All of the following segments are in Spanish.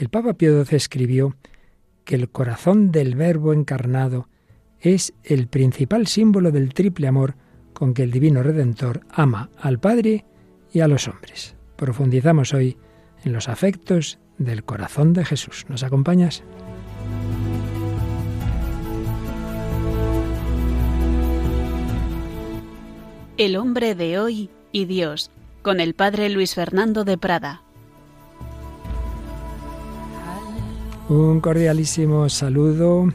El Papa Pío XII escribió que el corazón del Verbo encarnado es el principal símbolo del triple amor con que el Divino Redentor ama al Padre y a los hombres. Profundizamos hoy en los afectos del corazón de Jesús. ¿Nos acompañas? El hombre de hoy y Dios, con el Padre Luis Fernando de Prada. Un cordialísimo saludo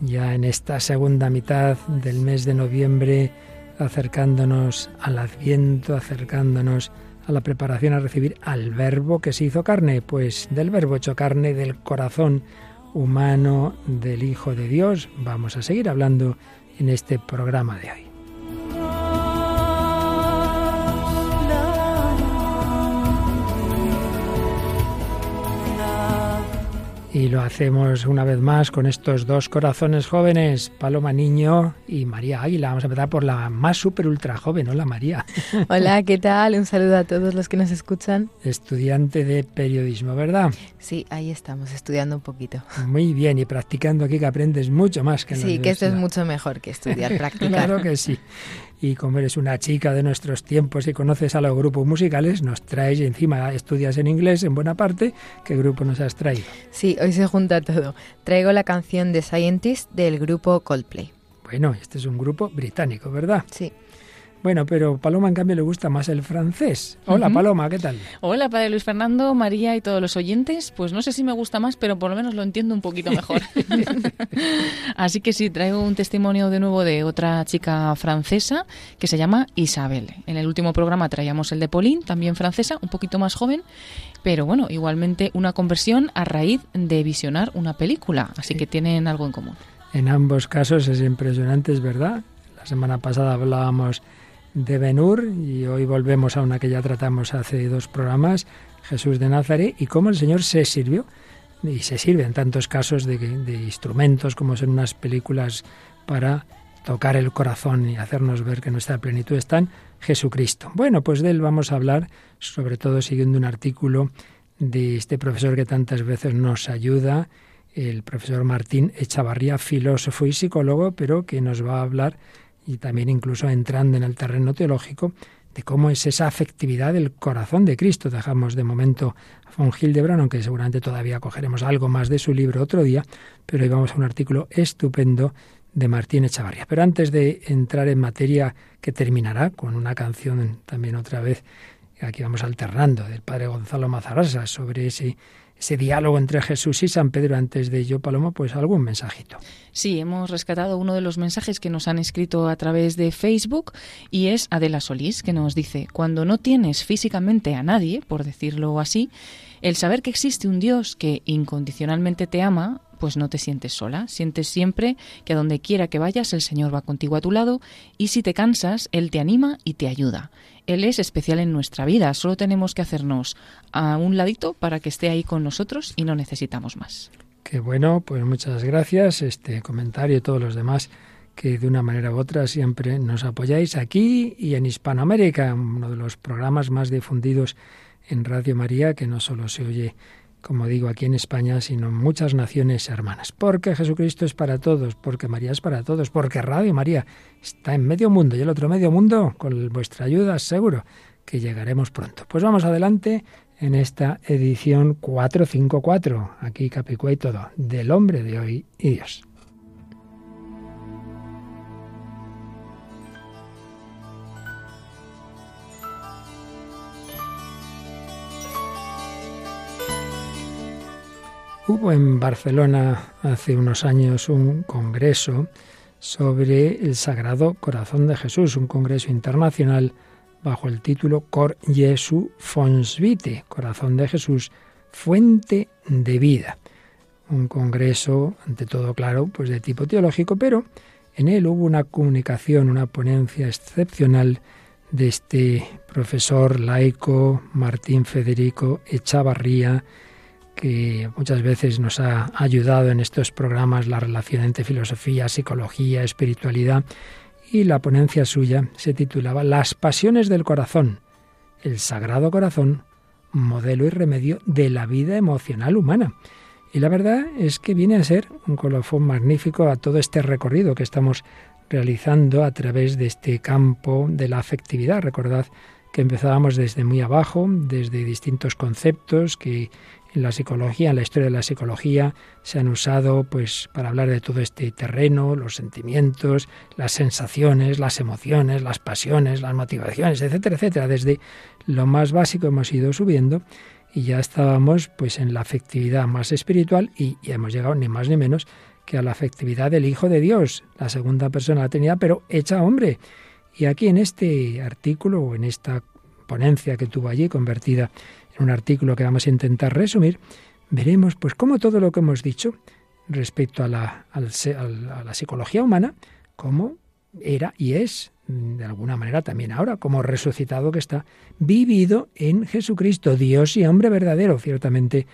ya en esta segunda mitad del mes de noviembre, acercándonos al adviento, acercándonos a la preparación a recibir al verbo que se hizo carne, pues del verbo hecho carne, del corazón humano del Hijo de Dios, vamos a seguir hablando en este programa de hoy. Y lo hacemos una vez más con estos dos corazones jóvenes, Paloma Niño y María Águila. Vamos a empezar por la más súper ultra joven, hola María. Hola, ¿qué tal? Un saludo a todos los que nos escuchan. Estudiante de periodismo, ¿verdad? Sí, ahí estamos, estudiando un poquito. Muy bien, y practicando aquí que aprendes mucho más que en Sí, que esto es mucho mejor que estudiar, practicar. claro que sí y como eres una chica de nuestros tiempos y conoces a los grupos musicales, nos traes y encima estudias en inglés en buena parte. ¿Qué grupo nos has traído? Sí, hoy se junta todo. Traigo la canción de Scientist del grupo Coldplay. Bueno, este es un grupo británico, ¿verdad? Sí. Bueno, pero Paloma en cambio le gusta más el francés. Hola Paloma, ¿qué tal? Hola Padre Luis Fernando, María y todos los oyentes. Pues no sé si me gusta más, pero por lo menos lo entiendo un poquito mejor. Así que sí, traigo un testimonio de nuevo de otra chica francesa que se llama Isabel. En el último programa traíamos el de Pauline, también francesa, un poquito más joven, pero bueno, igualmente una conversión a raíz de visionar una película. Así que tienen algo en común. En ambos casos es impresionante, es verdad. La semana pasada hablábamos de Benur y hoy volvemos a una que ya tratamos hace dos programas, Jesús de Nazaret, y cómo el Señor se sirvió y se sirve en tantos casos de, instrumentos como son unas películas para tocar el corazón y hacernos ver que nuestra plenitud está en Jesucristo. Bueno, pues de él vamos a hablar, sobre todo siguiendo un artículo de este profesor que tantas veces nos ayuda, el profesor Martín Echavarría, filósofo y psicólogo, pero que nos va a hablar y también incluso entrando en el terreno teológico de cómo es esa afectividad del corazón de Cristo. Dejamos de momento a von Hildebrand, aunque seguramente todavía cogeremos algo más de su libro otro día, pero hoy vamos a un artículo estupendo de Martín Echavarría. Pero antes de entrar en materia que terminará con una canción también otra vez, aquí vamos alternando, del padre Gonzalo Mazarasa, sobre ese ese diálogo entre Jesús y San Pedro antes de ello, Paloma, pues algún mensajito. Sí, hemos rescatado uno de los mensajes que nos han escrito a través de Facebook y es Adela Solís, que nos dice, cuando no tienes físicamente a nadie, por decirlo así, el saber que existe un Dios que incondicionalmente te ama, pues no te sientes sola, sientes siempre que a donde quiera que vayas el Señor va contigo a tu lado y si te cansas, Él te anima y te ayuda. Él es especial en nuestra vida, solo tenemos que hacernos a un ladito para que esté ahí con nosotros y no necesitamos más. Qué bueno, pues muchas gracias, este comentario y todos los demás que de una manera u otra siempre nos apoyáis aquí y en Hispanoamérica, uno de los programas más difundidos en Radio María, que no solo se oye, como digo, aquí en España, sino en muchas naciones hermanas. Porque Jesucristo es para todos, porque María es para todos, porque Radio María está en medio mundo y el otro medio mundo, con vuestra ayuda, seguro que llegaremos pronto. Pues vamos adelante en esta edición 454, aquí Capicúa y todo, del hombre de hoy y Dios. Hubo en Barcelona hace unos años un congreso sobre el Sagrado Corazón de Jesús, un congreso internacional bajo el título Cor Jesu Fons Vitae, Corazón de Jesús, fuente de vida. Un congreso, ante todo claro, pues de tipo teológico, pero en él hubo una comunicación, una ponencia excepcional de este profesor laico Martín Federico Echavarría, que muchas veces nos ha ayudado en estos programas la relación entre filosofía, psicología, espiritualidad, y la ponencia suya se titulaba Las pasiones del corazón, el Sagrado Corazón modelo y remedio de la vida emocional humana. Y la verdad es que viene a ser un colofón magnífico a todo este recorrido que estamos realizando a través de este campo de la afectividad. Recordad que empezábamos desde muy abajo, desde distintos conceptos que en la psicología, en la historia de la psicología, se han usado pues para hablar de todo este terreno, los sentimientos, las sensaciones, las emociones, las pasiones, las motivaciones, etcétera, etcétera. Desde lo más básico hemos ido subiendo y ya estábamos pues en la afectividad más espiritual y, y hemos llegado ni más ni menos que a la afectividad del Hijo de Dios, la segunda persona de la Trinidad, pero hecha hombre. Y aquí en este artículo o en esta ponencia que tuvo allí, convertida en un artículo que vamos a intentar resumir, veremos pues cómo todo lo que hemos dicho respecto a la, a la psicología humana, cómo era y es de alguna manera también ahora, como resucitado que está, vivido en Jesucristo, Dios y hombre verdadero. Ciertamente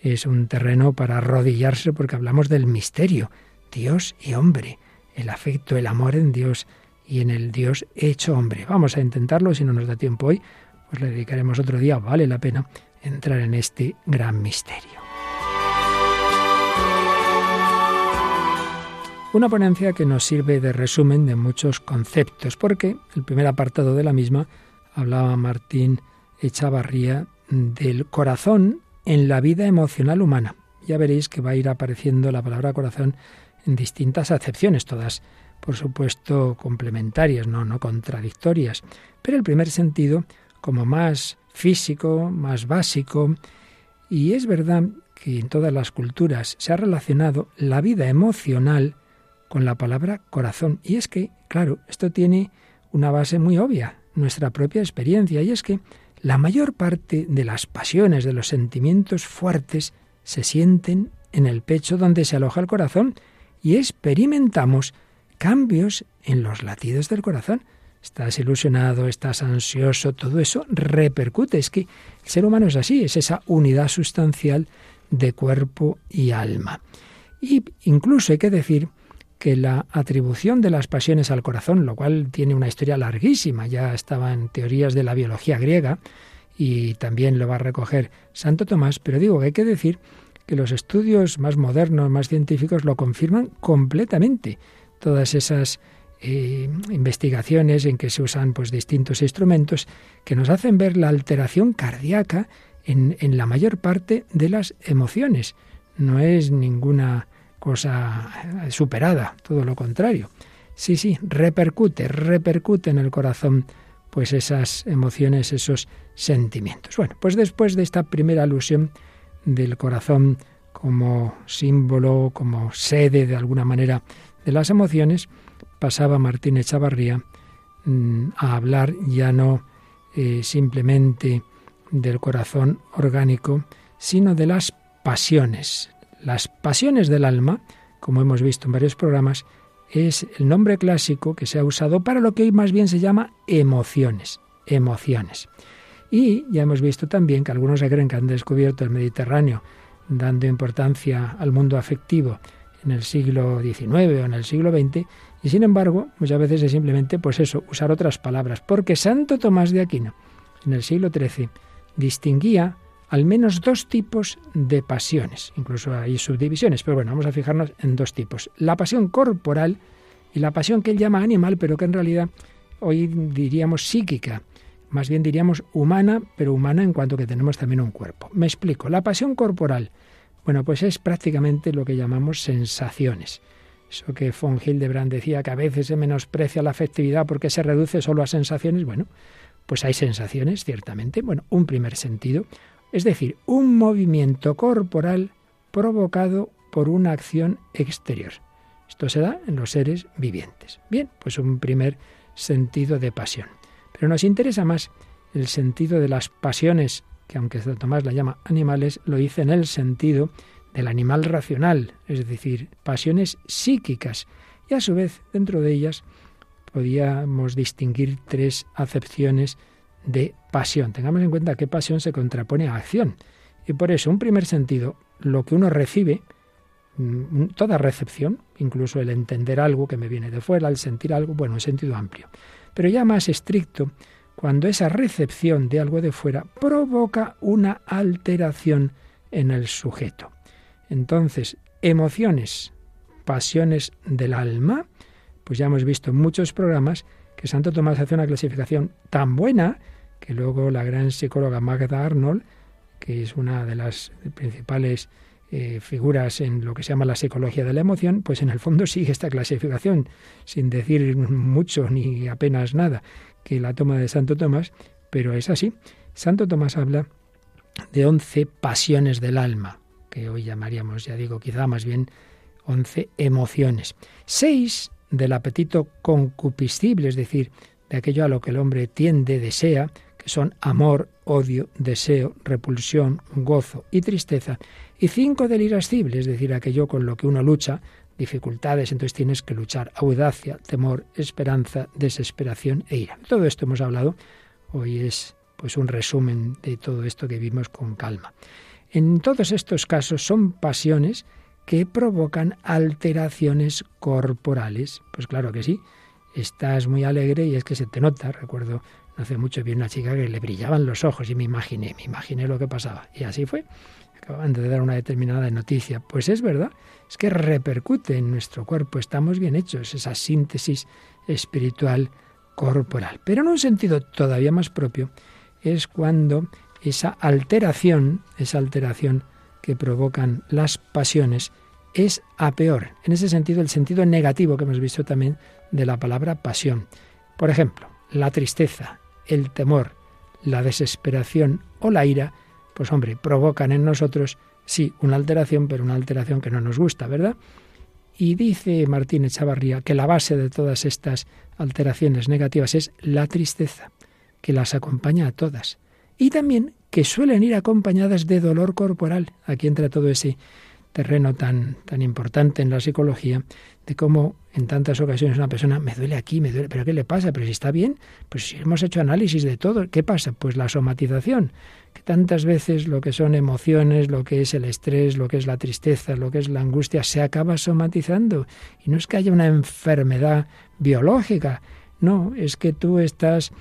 es un terreno para arrodillarse porque hablamos del misterio, Dios y hombre, el afecto, el amor en Dios y en el Dios hecho hombre. Vamos a intentarlo, si no nos da tiempo hoy, pues le dedicaremos otro día, vale la pena entrar en este gran misterio. Una ponencia que nos sirve de resumen de muchos conceptos, porque el primer apartado de la misma hablaba Martín Echavarría del corazón en la vida emocional humana. Ya veréis que va a ir apareciendo la palabra corazón en distintas acepciones, todas por supuesto complementarias, no, no contradictorias. Pero el primer sentido como más físico, más básico, y es verdad que en todas las culturas se ha relacionado la vida emocional con la palabra corazón. Y es que, claro, esto tiene una base muy obvia, nuestra propia experiencia, y es que la mayor parte de las pasiones, de los sentimientos fuertes, se sienten en el pecho donde se aloja el corazón y experimentamos cambios en los latidos del corazón. Estás ilusionado, estás ansioso, todo eso repercute. Es que el ser humano es así, es esa unidad sustancial de cuerpo y alma. Y incluso hay que decir que la atribución de las pasiones al corazón, lo cual tiene una historia larguísima, ya estaba en teorías de la biología griega y también lo va a recoger Santo Tomás, pero digo que hay que decir que los estudios más modernos, más científicos, lo confirman completamente. Todas esas eh, investigaciones en que se usan pues, distintos instrumentos que nos hacen ver la alteración cardíaca en, en la mayor parte de las emociones. No es ninguna cosa superada, todo lo contrario. Sí, sí, repercute, repercute en el corazón pues esas emociones, esos sentimientos. Bueno, pues después de esta primera alusión del corazón como símbolo, como sede de alguna manera de las emociones, pasaba Martín Echavarría mm, a hablar ya no eh, simplemente del corazón orgánico, sino de las pasiones, las pasiones del alma, como hemos visto en varios programas, es el nombre clásico que se ha usado para lo que hoy más bien se llama emociones, emociones. Y ya hemos visto también que algunos se creen que han descubierto el Mediterráneo dando importancia al mundo afectivo en el siglo XIX o en el siglo XX, y sin embargo, muchas veces es simplemente, pues eso, usar otras palabras, porque Santo Tomás de Aquino, en el siglo XIII, distinguía al menos dos tipos de pasiones. Incluso hay subdivisiones, pero bueno, vamos a fijarnos en dos tipos. La pasión corporal y la pasión que él llama animal, pero que en realidad hoy diríamos psíquica. Más bien diríamos humana, pero humana en cuanto que tenemos también un cuerpo. Me explico. La pasión corporal, bueno, pues es prácticamente lo que llamamos sensaciones. Eso que von Hildebrand decía que a veces se menosprecia la afectividad porque se reduce solo a sensaciones. Bueno, pues hay sensaciones, ciertamente. Bueno, un primer sentido es decir, un movimiento corporal provocado por una acción exterior. Esto se da en los seres vivientes. Bien, pues un primer sentido de pasión. Pero nos interesa más el sentido de las pasiones, que aunque Tomás la llama animales, lo dice en el sentido del animal racional, es decir, pasiones psíquicas. Y a su vez, dentro de ellas, podíamos distinguir tres acepciones de pasión. Tengamos en cuenta que pasión se contrapone a acción. Y por eso, un primer sentido, lo que uno recibe, mm, toda recepción, incluso el entender algo que me viene de fuera, el sentir algo, bueno, en sentido amplio. Pero ya más estricto, cuando esa recepción de algo de fuera provoca una alteración en el sujeto. Entonces, emociones, pasiones del alma, pues ya hemos visto en muchos programas que Santo Tomás hace una clasificación tan buena que luego la gran psicóloga Magda Arnold, que es una de las principales eh, figuras en lo que se llama la psicología de la emoción, pues en el fondo sigue esta clasificación, sin decir mucho ni apenas nada, que la toma de Santo Tomás, pero es así. Santo Tomás habla de once pasiones del alma, que hoy llamaríamos, ya digo, quizá más bien once emociones. Seis del apetito concupiscible, es decir, de aquello a lo que el hombre tiende, desea, que son amor, odio, deseo, repulsión, gozo y tristeza, y cinco del irascible, es decir, aquello con lo que uno lucha, dificultades, entonces tienes que luchar, audacia, temor, esperanza, desesperación e ira. Todo esto hemos hablado, hoy es pues un resumen de todo esto que vimos con calma. En todos estos casos son pasiones que provocan alteraciones corporales. Pues claro que sí, estás muy alegre y es que se te nota. Recuerdo hace mucho vi una chica que le brillaban los ojos y me imaginé, me imaginé lo que pasaba. Y así fue. Acaban de dar una determinada noticia. Pues es verdad, es que repercute en nuestro cuerpo. Estamos bien hechos, esa síntesis espiritual corporal. Pero en un sentido todavía más propio es cuando esa alteración, esa alteración que provocan las pasiones es a peor. En ese sentido, el sentido negativo que hemos visto también de la palabra pasión. Por ejemplo, la tristeza, el temor, la desesperación o la ira, pues hombre, provocan en nosotros, sí, una alteración, pero una alteración que no nos gusta, ¿verdad? Y dice Martín Echavarría que la base de todas estas alteraciones negativas es la tristeza, que las acompaña a todas. Y también que suelen ir acompañadas de dolor corporal. Aquí entra todo ese terreno tan, tan importante en la psicología, de cómo en tantas ocasiones una persona me duele aquí, me duele, pero ¿qué le pasa? Pero si está bien, pues si hemos hecho análisis de todo, ¿qué pasa? Pues la somatización, que tantas veces lo que son emociones, lo que es el estrés, lo que es la tristeza, lo que es la angustia, se acaba somatizando. Y no es que haya una enfermedad biológica, no, es que tú estás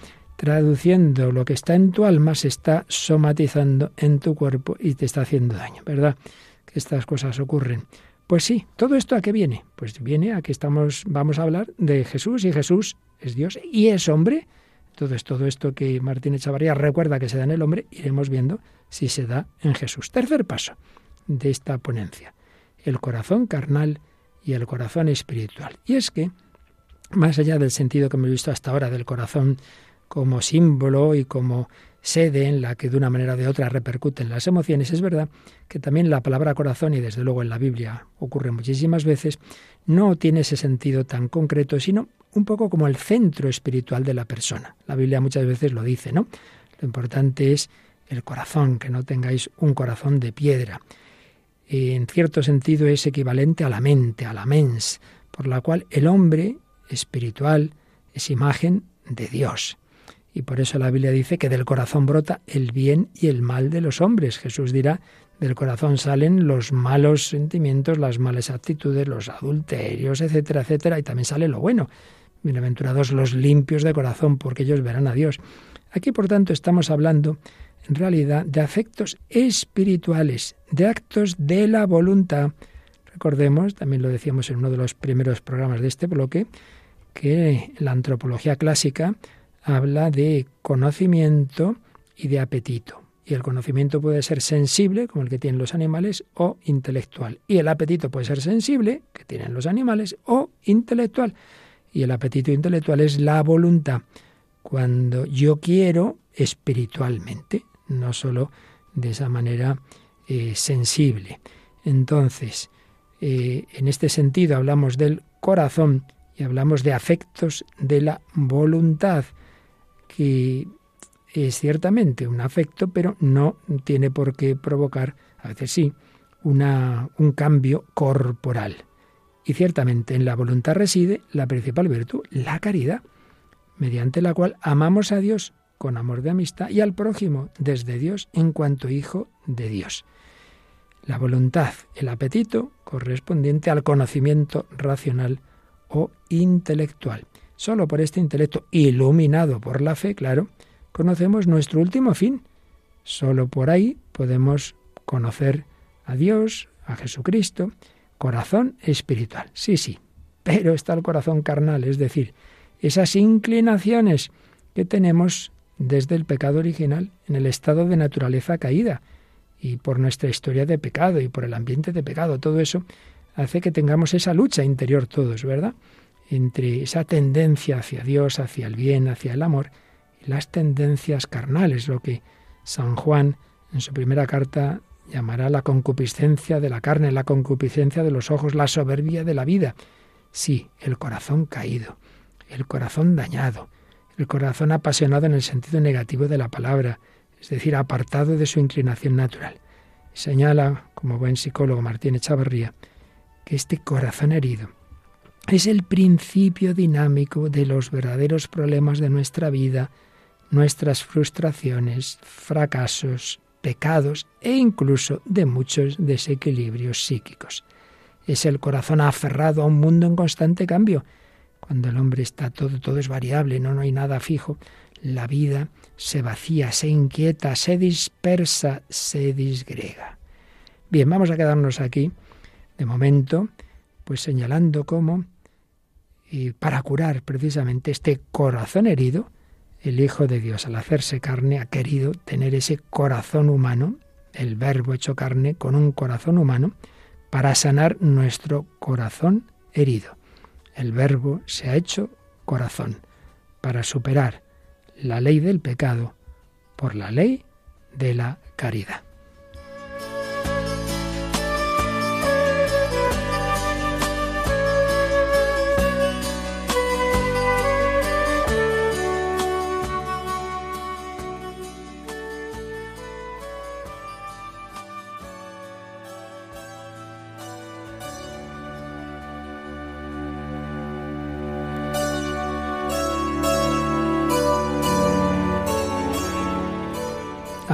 traduciendo lo que está en tu alma, se está somatizando en tu cuerpo y te está haciendo daño, ¿verdad? estas cosas ocurren. Pues sí, todo esto a qué viene? Pues viene a que estamos vamos a hablar de Jesús y Jesús es Dios y es hombre. Entonces todo esto que Martín Echavarría recuerda que se da en el hombre, iremos viendo si se da en Jesús. Tercer paso de esta ponencia, el corazón carnal y el corazón espiritual. Y es que, más allá del sentido que hemos visto hasta ahora del corazón como símbolo y como sede en la que de una manera o de otra repercuten las emociones, es verdad que también la palabra corazón, y desde luego en la Biblia ocurre muchísimas veces, no tiene ese sentido tan concreto, sino un poco como el centro espiritual de la persona. La Biblia muchas veces lo dice, ¿no? Lo importante es el corazón, que no tengáis un corazón de piedra. En cierto sentido es equivalente a la mente, a la mens, por la cual el hombre espiritual es imagen de Dios. Y por eso la Biblia dice que del corazón brota el bien y el mal de los hombres. Jesús dirá, del corazón salen los malos sentimientos, las malas actitudes, los adulterios, etcétera, etcétera, y también sale lo bueno. Bienaventurados los limpios de corazón, porque ellos verán a Dios. Aquí, por tanto, estamos hablando, en realidad, de afectos espirituales, de actos de la voluntad. Recordemos, también lo decíamos en uno de los primeros programas de este bloque, que la antropología clásica habla de conocimiento y de apetito. Y el conocimiento puede ser sensible, como el que tienen los animales, o intelectual. Y el apetito puede ser sensible, que tienen los animales, o intelectual. Y el apetito intelectual es la voluntad, cuando yo quiero espiritualmente, no solo de esa manera eh, sensible. Entonces, eh, en este sentido hablamos del corazón y hablamos de afectos de la voluntad que es ciertamente un afecto, pero no tiene por qué provocar, a veces sí, una, un cambio corporal. Y ciertamente en la voluntad reside la principal virtud, la caridad, mediante la cual amamos a Dios con amor de amistad y al prójimo desde Dios en cuanto hijo de Dios. La voluntad, el apetito correspondiente al conocimiento racional o intelectual. Solo por este intelecto iluminado por la fe, claro, conocemos nuestro último fin. Solo por ahí podemos conocer a Dios, a Jesucristo, corazón espiritual. Sí, sí, pero está el corazón carnal, es decir, esas inclinaciones que tenemos desde el pecado original, en el estado de naturaleza caída, y por nuestra historia de pecado y por el ambiente de pecado, todo eso hace que tengamos esa lucha interior todos, ¿verdad? Entre esa tendencia hacia Dios, hacia el bien, hacia el amor, y las tendencias carnales, lo que San Juan en su primera carta llamará la concupiscencia de la carne, la concupiscencia de los ojos, la soberbia de la vida. Sí, el corazón caído, el corazón dañado, el corazón apasionado en el sentido negativo de la palabra, es decir, apartado de su inclinación natural. Señala, como buen psicólogo Martín Echavarría, que este corazón herido es el principio dinámico de los verdaderos problemas de nuestra vida, nuestras frustraciones, fracasos, pecados e incluso de muchos desequilibrios psíquicos. Es el corazón aferrado a un mundo en constante cambio. Cuando el hombre está todo, todo es variable, no, no hay nada fijo, la vida se vacía, se inquieta, se dispersa, se disgrega. Bien, vamos a quedarnos aquí, de momento, pues señalando cómo, y para curar precisamente este corazón herido, el Hijo de Dios, al hacerse carne, ha querido tener ese corazón humano, el Verbo hecho carne, con un corazón humano, para sanar nuestro corazón herido. El Verbo se ha hecho corazón, para superar la ley del pecado por la ley de la caridad.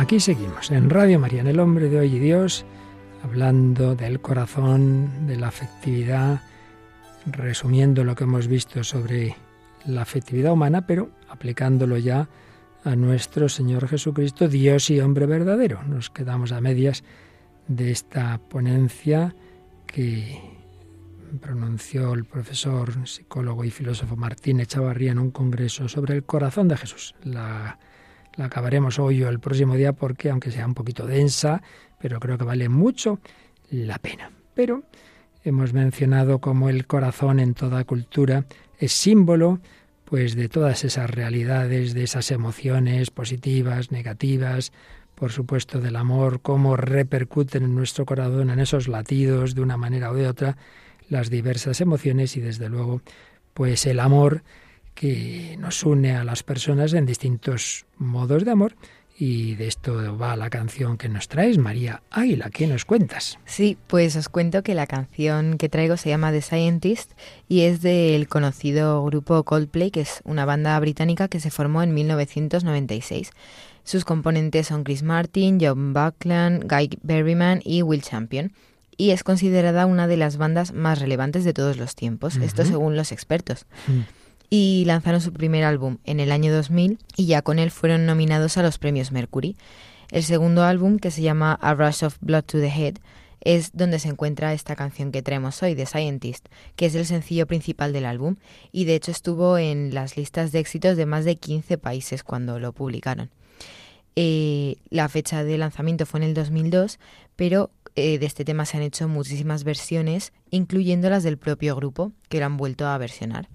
Aquí seguimos, en Radio María, en El Hombre de Hoy y Dios, hablando del corazón, de la afectividad, resumiendo lo que hemos visto sobre la afectividad humana, pero aplicándolo ya a nuestro Señor Jesucristo, Dios y hombre verdadero. Nos quedamos a medias de esta ponencia que pronunció el profesor, psicólogo y filósofo Martín Echavarría en un congreso sobre el corazón de Jesús, la la acabaremos hoy o el próximo día porque, aunque sea un poquito densa, pero creo que vale mucho la pena. Pero hemos mencionado como el corazón en toda cultura es símbolo pues de todas esas realidades, de esas emociones positivas, negativas, por supuesto del amor, cómo repercuten en nuestro corazón, en esos latidos de una manera o de otra, las diversas emociones y desde luego pues el amor que nos une a las personas en distintos modos de amor. Y de esto va la canción que nos traes, María Águila. ¿Qué nos cuentas? Sí, pues os cuento que la canción que traigo se llama The Scientist y es del conocido grupo Coldplay, que es una banda británica que se formó en 1996. Sus componentes son Chris Martin, John Buckland, Guy Berryman y Will Champion y es considerada una de las bandas más relevantes de todos los tiempos, esto según los expertos. Mm y lanzaron su primer álbum en el año 2000 y ya con él fueron nominados a los premios Mercury. El segundo álbum, que se llama A Rush of Blood to the Head, es donde se encuentra esta canción que traemos hoy, The Scientist, que es el sencillo principal del álbum y de hecho estuvo en las listas de éxitos de más de 15 países cuando lo publicaron. Eh, la fecha de lanzamiento fue en el 2002, pero eh, de este tema se han hecho muchísimas versiones, incluyendo las del propio grupo, que lo han vuelto a versionar.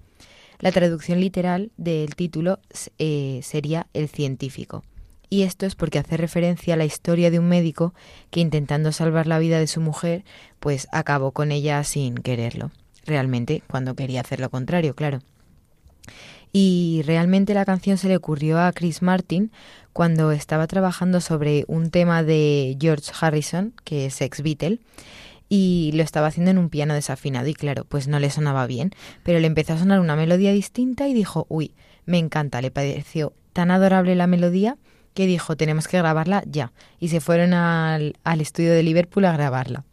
La traducción literal del título eh, sería El científico. Y esto es porque hace referencia a la historia de un médico que intentando salvar la vida de su mujer, pues acabó con ella sin quererlo. Realmente, cuando quería hacer lo contrario, claro. Y realmente la canción se le ocurrió a Chris Martin cuando estaba trabajando sobre un tema de George Harrison, que es ex Beatle, y lo estaba haciendo en un piano desafinado y claro, pues no le sonaba bien, pero le empezó a sonar una melodía distinta y dijo, uy, me encanta, le pareció tan adorable la melodía que dijo, tenemos que grabarla ya, y se fueron al, al estudio de Liverpool a grabarla.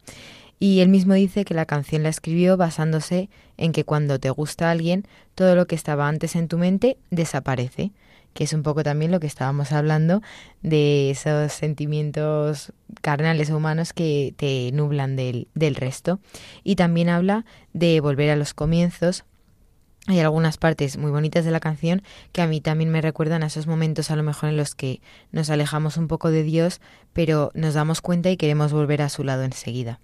Y él mismo dice que la canción la escribió basándose en que cuando te gusta alguien, todo lo que estaba antes en tu mente desaparece que es un poco también lo que estábamos hablando de esos sentimientos carnales o humanos que te nublan del, del resto. Y también habla de volver a los comienzos, hay algunas partes muy bonitas de la canción que a mí también me recuerdan a esos momentos a lo mejor en los que nos alejamos un poco de Dios, pero nos damos cuenta y queremos volver a su lado enseguida.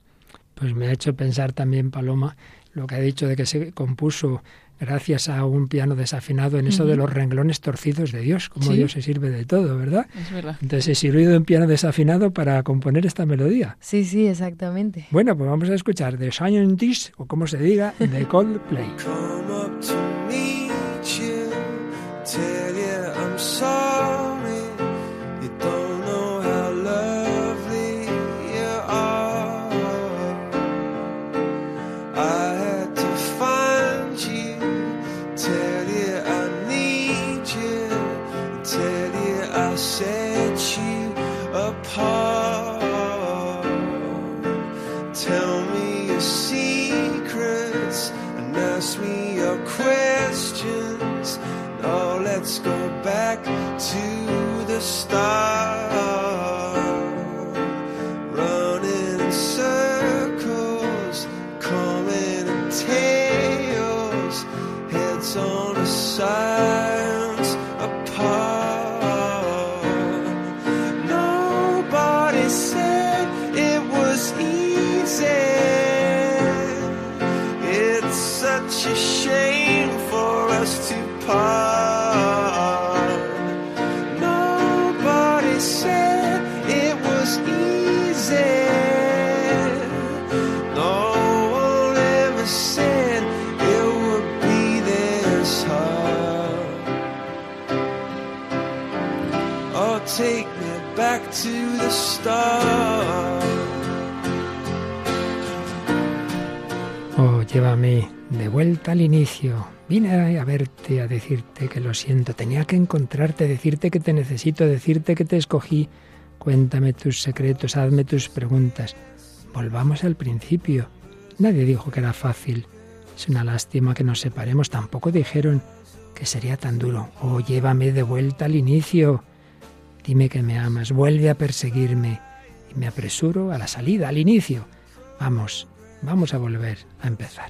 Pues me ha hecho pensar también, Paloma, lo que ha dicho de que se compuso gracias a un piano desafinado en eso de los renglones torcidos de Dios, como Dios se sirve de todo, ¿verdad? Es verdad. Entonces se sirvió de un piano desafinado para componer esta melodía. Sí, sí, exactamente. Bueno, pues vamos a escuchar The Scientist, o como se diga, de Coldplay. let's go back to the start. Oh, llévame de vuelta al inicio. Vine a verte, a decirte que lo siento. Tenía que encontrarte, decirte que te necesito, decirte que te escogí. Cuéntame tus secretos, hazme tus preguntas. Volvamos al principio. Nadie dijo que era fácil. Es una lástima que nos separemos. Tampoco dijeron que sería tan duro. Oh, llévame de vuelta al inicio. Dime que me amas, vuelve a perseguirme. Y me apresuro a la salida, al inicio. Vamos, Vamos a volver a empezar.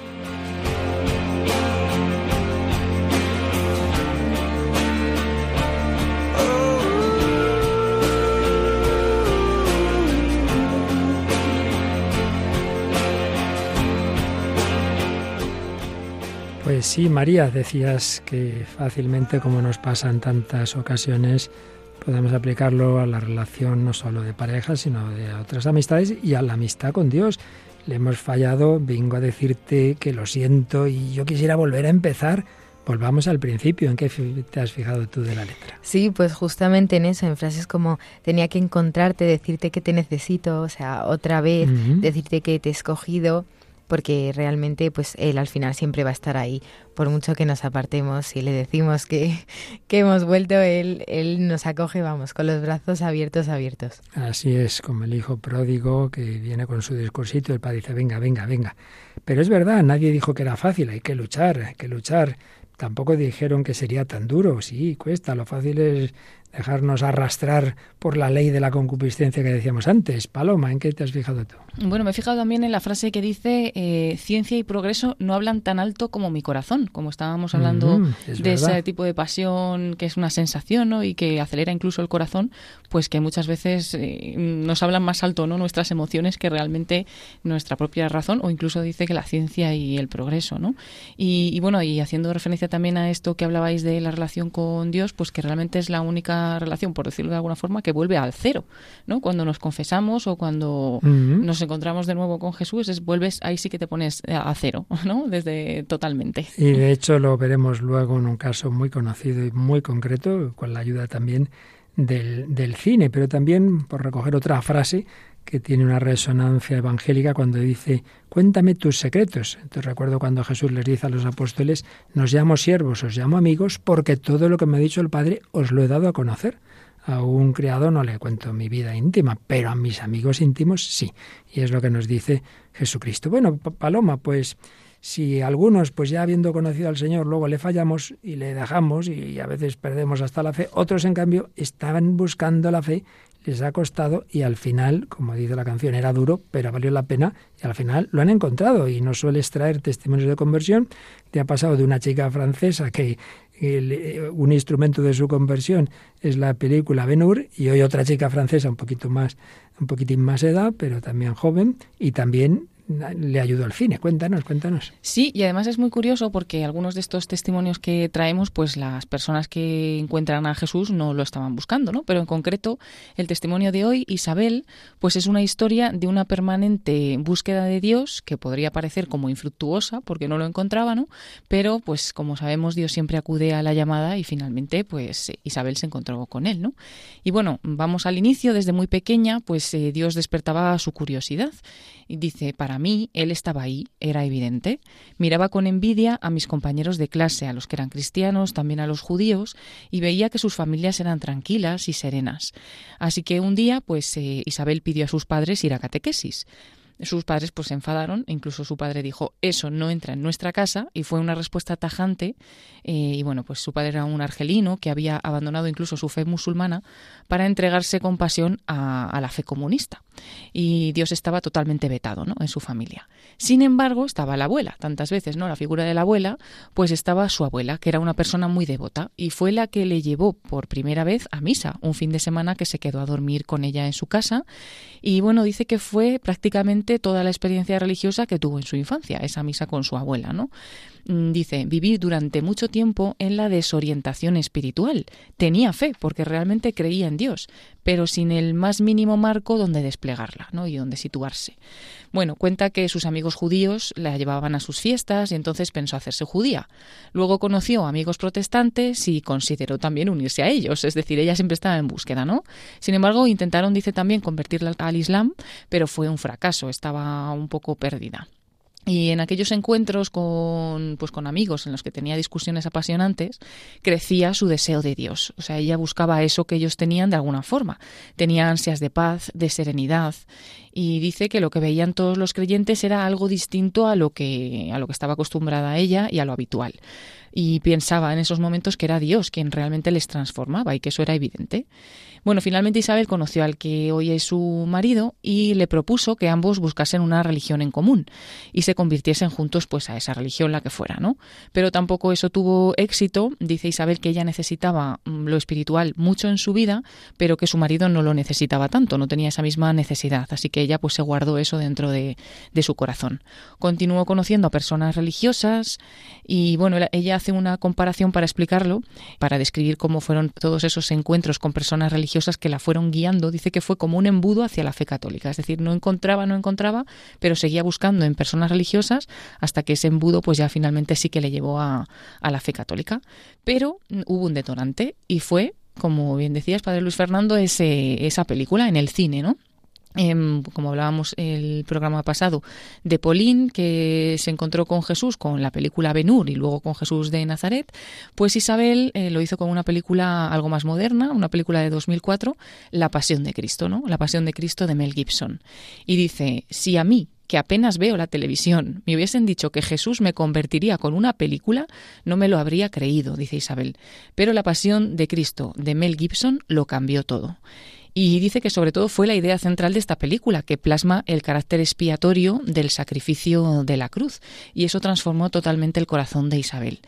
Pues sí, María, decías que fácilmente, como nos pasa en tantas ocasiones, podemos aplicarlo a la relación no solo de pareja, sino de otras amistades y a la amistad con Dios. Le hemos fallado, vengo a decirte que lo siento y yo quisiera volver a empezar. Volvamos al principio, ¿en qué te has fijado tú de la letra? Sí, pues justamente en eso, en frases como tenía que encontrarte, decirte que te necesito, o sea, otra vez, decirte que te he escogido, porque realmente pues él al final siempre va a estar ahí, por mucho que nos apartemos y le decimos que, que hemos vuelto, él, él nos acoge, vamos, con los brazos abiertos, abiertos. Así es, como el hijo pródigo que viene con su discursito, el padre dice, venga, venga, venga. Pero es verdad, nadie dijo que era fácil, hay que luchar, hay que luchar. Tampoco dijeron que sería tan duro, sí, cuesta, lo fácil es dejarnos arrastrar por la ley de la concupiscencia que decíamos antes. Paloma, ¿en qué te has fijado tú? Bueno, me he fijado también en la frase que dice eh, ciencia y progreso no hablan tan alto como mi corazón, como estábamos hablando Mm, de ese tipo de pasión que es una sensación ¿no? y que acelera incluso el corazón, pues que muchas veces eh, nos hablan más alto no nuestras emociones que realmente nuestra propia razón o incluso dice que la ciencia y el progreso, ¿no? Y, y bueno, y haciendo referencia también a esto que hablabais de la relación con Dios, pues que realmente es la única relación, por decirlo de alguna forma, que vuelve al cero, ¿no? Cuando nos confesamos o cuando nos encontramos de nuevo con Jesús, es, vuelves, ahí sí que te pones a cero, ¿no? Desde totalmente. Y de hecho lo veremos luego en un caso muy conocido y muy concreto, con la ayuda también del, del cine, pero también por recoger otra frase que tiene una resonancia evangélica cuando dice, cuéntame tus secretos. Entonces recuerdo cuando Jesús les dice a los apóstoles, nos llamo siervos, os llamo amigos, porque todo lo que me ha dicho el Padre os lo he dado a conocer. A un criado no le cuento mi vida íntima, pero a mis amigos íntimos sí. Y es lo que nos dice Jesucristo. Bueno, Pa- Paloma, pues si algunos, pues ya habiendo conocido al Señor, luego le fallamos y le dejamos y a veces perdemos hasta la fe, otros en cambio estaban buscando la fe, les ha costado y al final, como dice la canción, era duro, pero valió la pena y al final lo han encontrado y no sueles traer testimonios de conversión. Te ha pasado de una chica francesa que eh, un instrumento de su conversión es la película Ben Hur y hoy otra chica francesa un poquito más un poquitín más edad, pero también joven y también le ayudó al cine. Cuéntanos, cuéntanos. Sí, y además es muy curioso porque algunos de estos testimonios que traemos, pues las personas que encuentran a Jesús no lo estaban buscando, ¿no? Pero en concreto, el testimonio de hoy, Isabel, pues es una historia de una permanente búsqueda de Dios que podría parecer como infructuosa porque no lo encontraba, ¿no? Pero, pues como sabemos, Dios siempre acude a la llamada y finalmente, pues Isabel se encontró con él, ¿no? Y bueno, vamos al inicio, desde muy pequeña, pues eh, Dios despertaba su curiosidad. Y dice, para él estaba ahí, era evidente. Miraba con envidia a mis compañeros de clase, a los que eran cristianos, también a los judíos, y veía que sus familias eran tranquilas y serenas. Así que un día, pues eh, Isabel pidió a sus padres ir a catequesis. Sus padres pues se enfadaron, e incluso su padre dijo, eso no entra en nuestra casa, y fue una respuesta tajante. eh, y bueno, pues su padre era un argelino que había abandonado incluso su fe musulmana para entregarse con pasión a, a la fe comunista. Y Dios estaba totalmente vetado ¿no? en su familia. Sin embargo, estaba la abuela, tantas veces, ¿no? La figura de la abuela, pues estaba su abuela, que era una persona muy devota, y fue la que le llevó por primera vez a misa, un fin de semana que se quedó a dormir con ella en su casa. Y bueno, dice que fue prácticamente toda la experiencia religiosa que tuvo en su infancia, esa misa con su abuela, ¿no? Mm, Dice, viví durante mucho tiempo en la desorientación espiritual. Tenía fe, porque realmente creía en Dios, pero sin el más mínimo marco donde desplegarla, ¿no? Y donde situarse. Bueno, cuenta que sus amigos judíos la llevaban a sus fiestas y entonces pensó hacerse judía. Luego conoció amigos protestantes y consideró también unirse a ellos, es decir, ella siempre estaba en búsqueda, ¿no? Sin embargo, intentaron, dice también, convertirla al Islam, pero fue un fracaso, estaba un poco perdida. Y en aquellos encuentros con, pues con amigos en los que tenía discusiones apasionantes, crecía su deseo de Dios. O sea, ella buscaba eso que ellos tenían de alguna forma. Tenía ansias de paz, de serenidad. Y dice que lo que veían todos los creyentes era algo distinto a lo que, a lo que estaba acostumbrada ella y a lo habitual. Y pensaba en esos momentos que era Dios quien realmente les transformaba y que eso era evidente. Bueno, finalmente Isabel conoció al que hoy es su marido y le propuso que ambos buscasen una religión en común y se convirtiesen juntos pues a esa religión la que fuera, ¿no? Pero tampoco eso tuvo éxito. Dice Isabel que ella necesitaba mm, lo espiritual mucho en su vida, pero que su marido no lo necesitaba tanto, no tenía esa misma necesidad, así que ella pues se guardó eso dentro de, de su corazón. Continuó conociendo a personas religiosas y bueno, ella hace una comparación para explicarlo, para describir cómo fueron todos esos encuentros con personas religiosas que la fueron guiando, dice que fue como un embudo hacia la fe católica, es decir, no encontraba, no encontraba, pero seguía buscando en personas religiosas hasta que ese embudo pues ya finalmente sí que le llevó a, la fe católica. Pero hubo un detonante y fue, como bien decías, Padre Luis Fernando, ese, esa película en el cine, ¿no? Em, como hablábamos el programa pasado, de Polín, que se encontró con Jesús con la película Benur y luego con Jesús de Nazaret, pues Isabel eh, lo hizo con una película algo más moderna, una película de 2004, La Pasión de Cristo, ¿no? La Pasión de Cristo de Mel Gibson. Y dice, si a mí, que apenas veo la televisión, me hubiesen dicho que Jesús me convertiría con una película, no me lo habría creído, dice Isabel. Pero la Pasión de Cristo de Mel Gibson lo cambió todo. Y dice que sobre todo fue la idea central de esta película, que plasma el carácter expiatorio del sacrificio de la cruz. Y eso transformó totalmente el corazón de Isabel.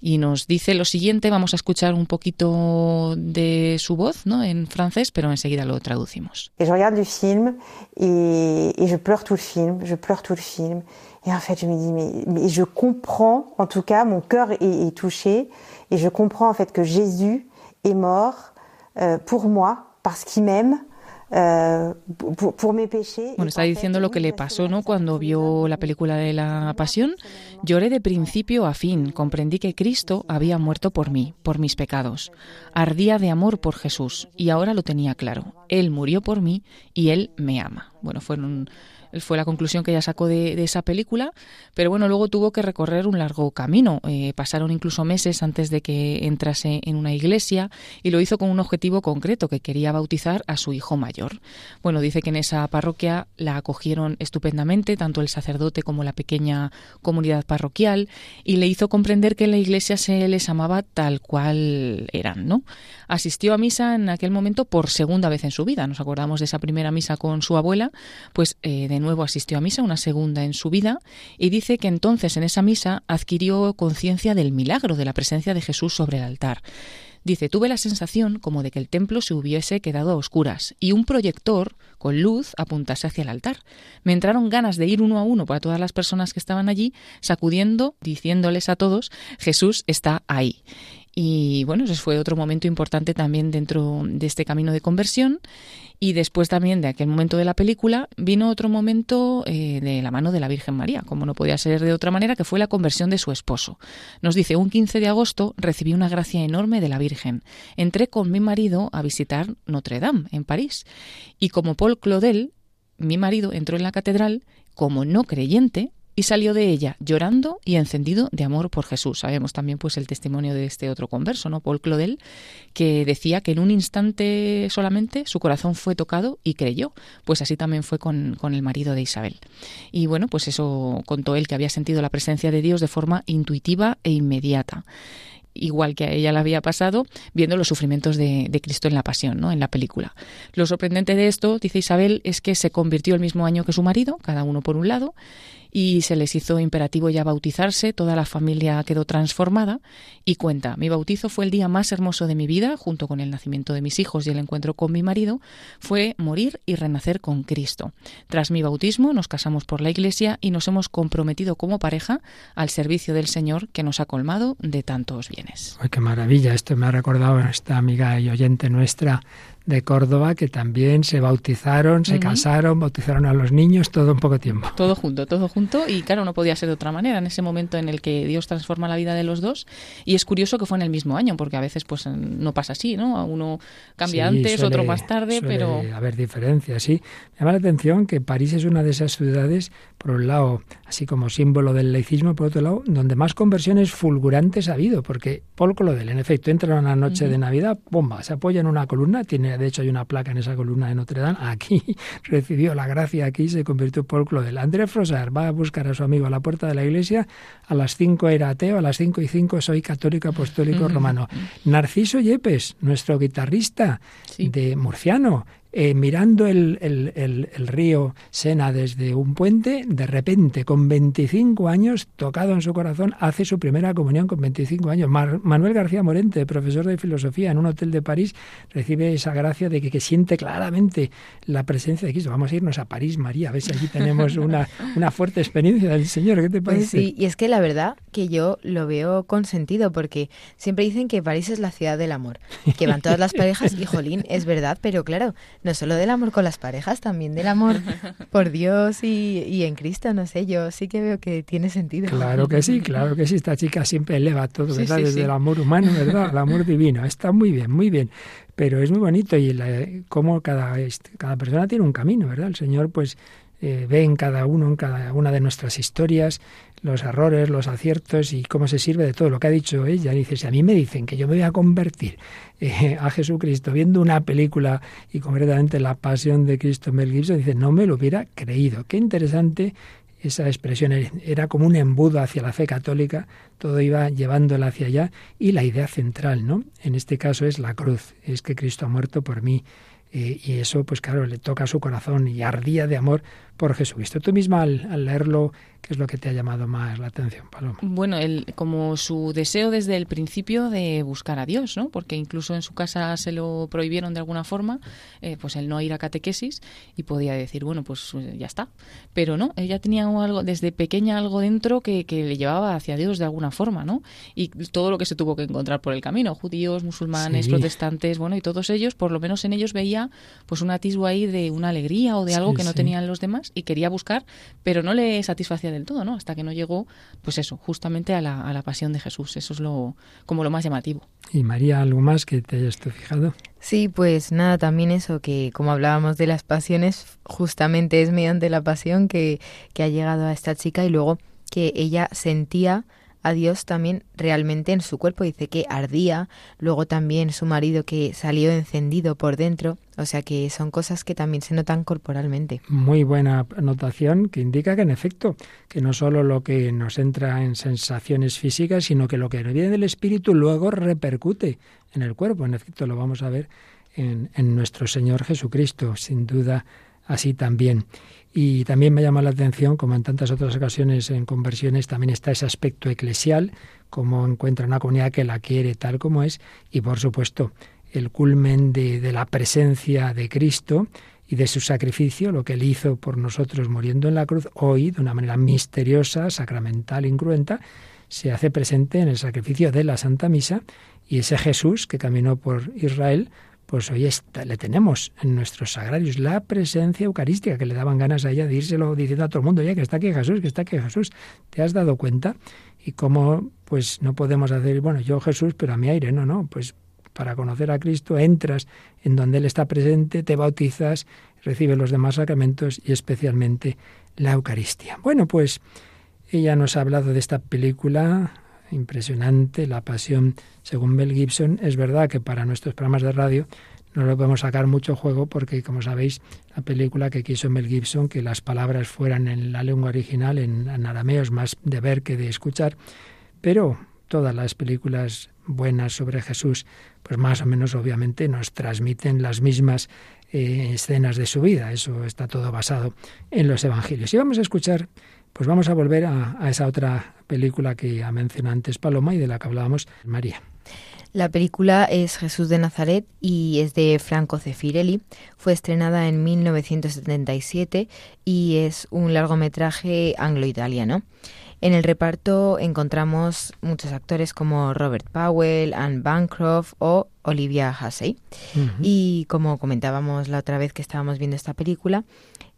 Y nos dice lo siguiente, vamos a escuchar un poquito de su voz ¿no? en francés, pero enseguida lo traducimos. Et je regarde le film et, et je pleure tout le film, je pleure tout le film. Et en fait, je me dis, mais, mais je comprends, en tout cas, mon cœur est, est touché, et je comprends en fait que Jésus est mort euh, pour euh. Bueno, está diciendo lo que le pasó, ¿no? Cuando vio la película de la Pasión, lloré de principio a fin, comprendí que Cristo había muerto por mí, por mis pecados. Ardía de amor por Jesús y ahora lo tenía claro. Él murió por mí y él me ama. Bueno, fueron fue la conclusión que ella sacó de, esa película, pero bueno, luego tuvo que recorrer un largo camino. Eh, pasaron incluso meses antes de que entrase en una iglesia y lo hizo con un objetivo concreto, que quería bautizar a su hijo mayor. Bueno, dice que en esa parroquia la acogieron estupendamente, tanto el sacerdote como la pequeña comunidad parroquial, y le hizo comprender que en la iglesia se les amaba tal cual eran, ¿no? Asistió a misa en aquel momento por segunda vez en su vida. Nos acordamos de esa primera misa con su abuela, pues eh, de nuevo asistió a misa, una segunda en su vida, y dice que entonces en esa misa adquirió conciencia del milagro de la presencia de Jesús sobre el altar. Dice, tuve la sensación como de que el templo se hubiese quedado a oscuras y un proyector con luz apuntase hacia el altar. Me entraron ganas de ir uno a uno para todas las personas que estaban allí, sacudiendo, diciéndoles a todos, Jesús está ahí. Y bueno, ese fue otro momento importante también dentro de este camino de conversión. Y después también de aquel momento de la película vino otro momento eh, de la mano de la Virgen María, como no podía ser de otra manera, que fue la conversión de su esposo. Nos dice, un 15 de agosto recibí una gracia enorme de la Virgen. Entré con mi marido a visitar Notre Dame, en París. Y como Paul Claudel, mi marido entró en la catedral como no creyente, y salió de ella llorando y encendido de amor por Jesús. Sabemos también pues el testimonio de este otro converso, ¿no? Paul Claudel, que decía que en un instante solamente su corazón fue tocado y creyó. Pues así también fue con, con el marido de Isabel. Y bueno, pues eso contó él que había sentido la presencia de Dios de forma intuitiva e inmediata igual que a ella le había pasado, viendo los sufrimientos de, de, Cristo en la pasión, ¿no? en la película. Lo sorprendente de esto, dice Isabel, es que se convirtió el mismo año que su marido, cada uno por un lado, y se les hizo imperativo ya bautizarse, toda la familia quedó transformada y cuenta, mi bautizo fue el día más hermoso de mi vida, junto con el nacimiento de mis hijos y el encuentro con mi marido, fue morir y renacer con Cristo. Tras mi bautismo nos casamos por la iglesia y nos hemos comprometido como pareja al servicio del Señor que nos ha colmado de tantos bienes. Ay, qué maravilla, esto me ha recordado esta amiga y oyente nuestra de Córdoba que también se bautizaron, se uh -huh. casaron, bautizaron a los niños, todo en poco tiempo. Todo junto, todo junto y claro, no podía ser de otra manera en ese momento en el que Dios transforma la vida de los dos y es curioso que fue en el mismo año porque a veces pues no pasa así, ¿no? Uno cambia sí, antes, suele, otro más tarde, suele pero haber diferencias, sí. Me llama la atención que París es una de esas ciudades, por un lado, así como símbolo del laicismo, por otro lado, donde más conversiones fulgurantes ha habido, porque Paul Claudel, en efecto, entra una noche uh -huh. de Navidad, bomba, se apoya en una columna, tiene de hecho hay una placa en esa columna de Notre Dame, aquí recibió la gracia, aquí se convirtió en Paul Claudel. André Frossard va a buscar a su amigo a la puerta de la iglesia, a las 5 era ateo, a las 5 y 5 soy católico apostólico romano. Narciso Yepes, nuestro guitarrista sí. de Murciano, eh, mirando el, el, el, el, río Sena desde un puente, de repente, con 25 años, tocado en su corazón, hace su primera comunión con 25 años. Mar Manuel García Morente, profesor de filosofía en un hotel de París, recibe esa gracia de que, que, siente claramente la presencia de Cristo. Vamos a irnos a París, María, a ver si aquí tenemos una, una fuerte experiencia del Señor. ¿Qué te parece? Pues sí, y es que la verdad que yo lo veo con sentido, porque siempre dicen que París es la ciudad del amor, que van todas las parejas, y jolín, es verdad, pero claro, No solo del amor con las parejas, también del amor por Dios y, en Cristo, no sé, yo sí que veo que tiene sentido. Claro que sí, claro que sí, esta chica siempre eleva todo, ¿verdad? Desde el amor humano, ¿verdad? El amor divino, está muy bien, muy bien, pero es muy bonito y la, como cada, cada persona tiene un camino, ¿verdad? El Señor pues eh, ve en cada uno, en cada una de nuestras historias, los errores, los aciertos y cómo se sirve de todo lo que ha dicho ella. dice, si a mí me dicen que yo me voy a convertir eh, a Jesucristo viendo una película y concretamente La Pasión de Cristo Mel Gibson, dice, no me lo hubiera creído. Qué interesante esa expresión era como un embudo hacia la fe católica, todo iba llevándola hacia allá y la idea central, ¿no? En este caso es la cruz, es que Cristo ha muerto por mí. Eh, y eso, pues claro, le toca a su corazón y ardía de amor por Jesucristo. Tú misma al leerlo ¿Qué es lo que te ha llamado más la atención, Paloma? Bueno, el, como su deseo desde el principio de buscar a Dios, ¿no? Porque incluso en su casa se lo prohibieron de alguna forma, eh, pues el no ir a catequesis y podía decir, bueno, pues eh, ya está. Pero no, ella tenía algo, desde pequeña algo dentro que, que le llevaba hacia Dios de alguna forma, ¿no? Y todo lo que se tuvo que encontrar por el camino, judíos, musulmanes, protestantes, bueno, y todos ellos, por lo menos en ellos veía pues un atisbo ahí de una alegría o de algo que no tenían los demás y quería buscar, pero no le satisfacía del todo, ¿no? Hasta que no llegó, pues eso, justamente a la, a la pasión de Jesús. Eso es lo como lo más llamativo. ¿Y María, algo más que te hayas fijado? Sí, pues nada, también eso, que como hablábamos de las pasiones, justamente es mediante la pasión que, que ha llegado a esta chica y luego que ella sentía a Dios también realmente en su cuerpo. Dice que ardía, luego también su marido que salió encendido por dentro, o sea que son cosas que también se notan corporalmente. Muy buena anotación que indica que en efecto, que no solo lo que nos entra en sensaciones físicas, sino que lo que viene del espíritu luego repercute en el cuerpo. En efecto, lo vamos a ver en, en nuestro Señor Jesucristo, sin duda así también. Y también me llama la atención, como en tantas otras ocasiones en conversiones, también está ese aspecto eclesial, como encuentra una comunidad que la quiere tal como es, y por supuesto el culmen de, de la presencia de Cristo y de su sacrificio, lo que él hizo por nosotros muriendo en la cruz, hoy, de una manera misteriosa, sacramental, incruenta, se hace presente en el sacrificio de la Santa Misa y ese Jesús que caminó por Israel, pues hoy está, le tenemos en nuestros sagrarios la presencia eucarística que le daban ganas a ella de írselo diciendo a todo el mundo, ya que está aquí Jesús, que está aquí Jesús. ¿Te has dado cuenta? Y cómo pues no podemos hacer, bueno, yo Jesús, pero a mi aire, no, no, pues para conocer a Cristo entras en donde Él está presente, te bautizas, recibes los demás sacramentos y especialmente la Eucaristía. Bueno, pues ella nos ha hablado de esta película impresionante, La Pasión según Mel Gibson. Es verdad que para nuestros programas de radio no le podemos sacar mucho juego porque, como sabéis, la película que quiso Mel Gibson, que las palabras fueran en la lengua original, en, arameo, es más de ver que de escuchar, pero todas las películas buenas sobre Jesús, pues más o menos obviamente nos transmiten las mismas eh, escenas de su vida. Eso está todo basado en los evangelios. Y vamos a escuchar pues vamos a volver a, esa otra película que ha mencionado antes Paloma y de la que hablábamos María. La película es Jesús de Nazaret y es de Franco Cefirelli. Fue estrenada en 1977 y es un largometraje anglo-italiano. En el reparto encontramos muchos actores como Robert Powell, Anne Bancroft o Olivia Hussey. Y como comentábamos la otra vez que estábamos viendo esta película,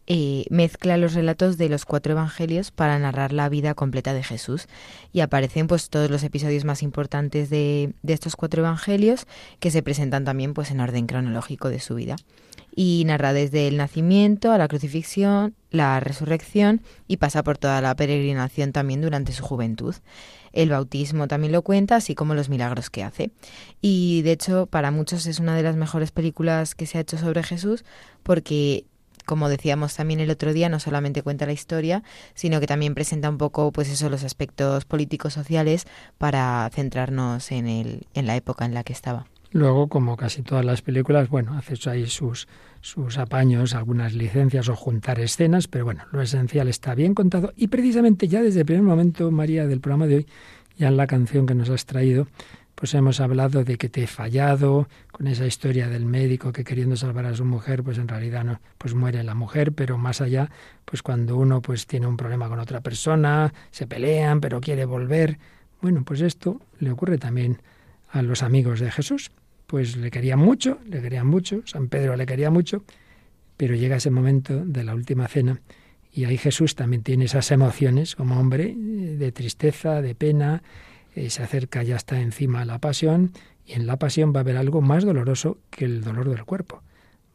eh, mezcla los relatos de los cuatro evangelios para narrar la vida completa de Jesús y aparecen pues todos los episodios más importantes de, de, estos cuatro evangelios que se presentan también pues en orden cronológico de su vida y narra desde el nacimiento a la crucifixión, la resurrección y pasa por toda la peregrinación también durante su juventud. El bautismo también lo cuenta, así como los milagros que hace. Y de hecho, para muchos es una de las mejores películas que se ha hecho sobre Jesús porque como decíamos también el otro día, no solamente cuenta la historia, sino que también presenta un poco, pues eso, los aspectos políticos sociales para centrarnos en, el, en la época en la que estaba. Luego, como casi todas las películas, bueno, hace ahí sus, sus apaños, algunas licencias o juntar escenas, pero bueno, lo esencial está bien contado. Y precisamente ya desde el primer momento, María, del programa de hoy, ya en la canción que nos has traído, pues hemos hablado de que te he fallado, con esa historia del médico que queriendo salvar a su mujer, pues en realidad no, pues muere la mujer, pero más allá, pues cuando uno pues tiene un problema con otra persona, se pelean, pero quiere volver, bueno, pues esto le ocurre también a los amigos de Jesús. pues le querían mucho, le querían mucho, San Pedro le quería mucho, pero llega ese momento de la última cena y ahí Jesús también tiene esas emociones como hombre, de tristeza, de pena, eh, se acerca, ya está encima la pasión, y en la pasión va a haber algo más doloroso que el dolor del cuerpo.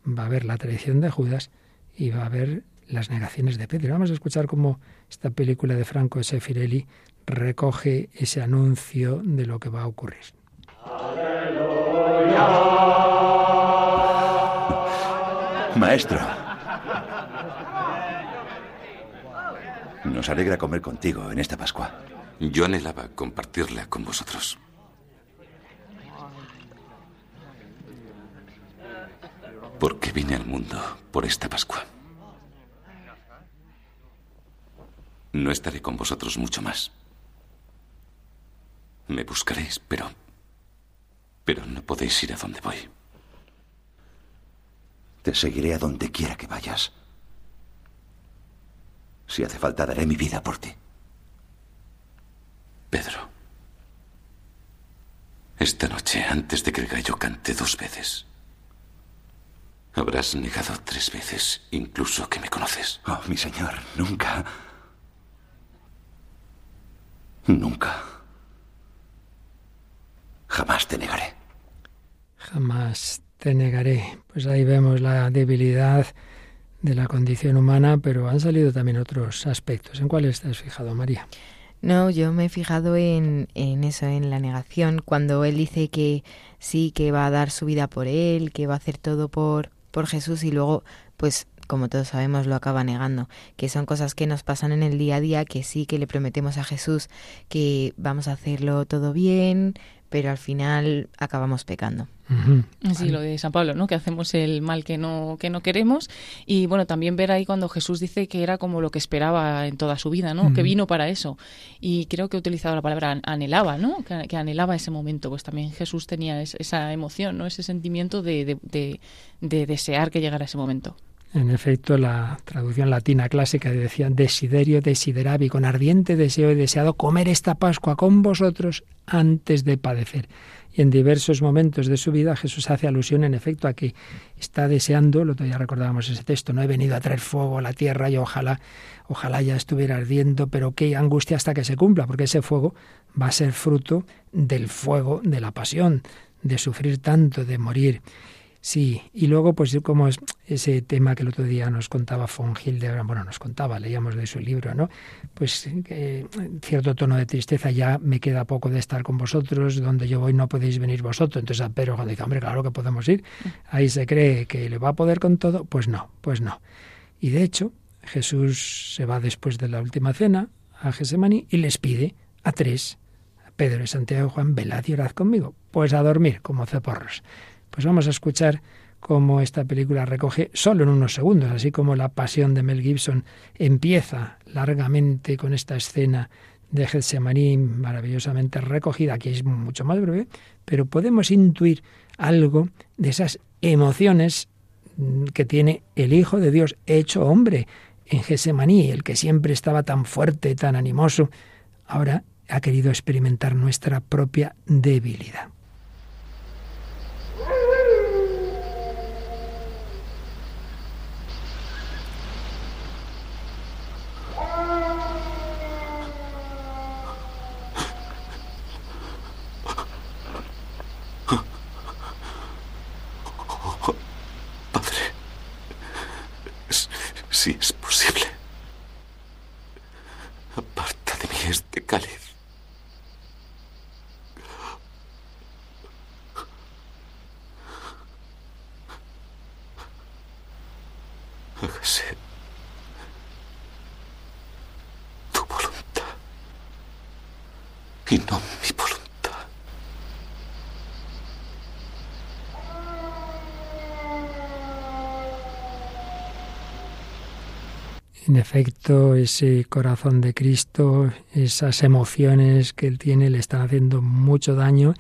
Va a haber la traición de Judas y va a haber las negaciones de Pedro. Vamos a escuchar cómo esta película de Franco Sefirelli recoge ese anuncio de lo que va a ocurrir. Maestro. Nos alegra comer contigo en esta Pascua. Yo anhelaba compartirla con vosotros. Porque vine al mundo por esta Pascua. No estaré con vosotros mucho más. Me buscaréis, pero... Pero no podéis ir a donde voy. Te seguiré a donde quiera que vayas. Si hace falta, daré mi vida por ti. Pedro. Esta noche, antes de que el gallo cante dos veces, habrás negado tres veces, incluso que me conoces. Oh, mi señor, nunca. Nunca. Jamás te negaré. Jamás te negaré. Pues ahí vemos la debilidad de la condición humana, pero han salido también otros aspectos. ¿En cuál estás fijado, María? No, yo me he fijado en, en eso, en la negación, cuando él dice que sí, que va a dar su vida por él, que va a hacer todo por, por Jesús y luego, pues como todos sabemos, lo acaba negando, que son cosas que nos pasan en el día a día, que sí que le prometemos a Jesús que vamos a hacerlo todo bien, pero al final acabamos pecando. Sí, lo de San Pablo, ¿no? Que hacemos el mal que no que no queremos y bueno, también ver ahí cuando Jesús dice que era como lo que esperaba en toda su vida, ¿no? Que vino para eso. Y creo que he utilizado la palabra anhelaba, ¿no? Que, anhelaba ese momento, pues también Jesús tenía esa emoción, ¿no? Ese sentimiento de, de desear que llegara ese momento. En efecto, la traducción latina clásica decía desiderio desideravi, con ardiente deseo he deseado comer esta Pascua con vosotros antes de padecer. Y en diversos momentos de su vida Jesús hace alusión en efecto a que está deseando, lo todavía recordábamos ese texto, no he venido a traer fuego a la tierra y ojalá, ojalá ya estuviera ardiendo, pero qué angustia hasta que se cumpla, porque ese fuego va a ser fruto del fuego de la pasión, de sufrir tanto, de morir. Sí, y luego pues como es ese tema que el otro día nos contaba von Hildebrand, bueno, nos contaba, leíamos de su libro, ¿no? Pues eh, cierto tono de tristeza, ya me queda poco de estar con vosotros, donde yo voy no podéis venir vosotros. Entonces Pedro cuando dice, hombre, claro que podemos ir, ahí se cree que le va a poder con todo, pues no, pues no. Y de hecho, Jesús se va después de la última cena a Gesemaní y les pide a tres, a Pedro y Santiago y Juan, velad y orad conmigo. Pues a dormir, como ceporros. Pues vamos a escuchar cómo esta película recoge solo en unos segundos, así como la pasión de Mel Gibson empieza largamente con esta escena de Getsemaní maravillosamente recogida, aquí es mucho más breve, pero podemos intuir algo de esas emociones que tiene el Hijo de Dios hecho hombre en Getsemaní, el que siempre estaba tan fuerte, tan animoso, ahora ha querido experimentar nuestra propia debilidad. Si es posible. Aparta de mí este cáliz. Hágase tu voluntad y no mi voluntad. En efecto, ese corazón de Cristo, esas emociones que Él tiene le están haciendo mucho daño.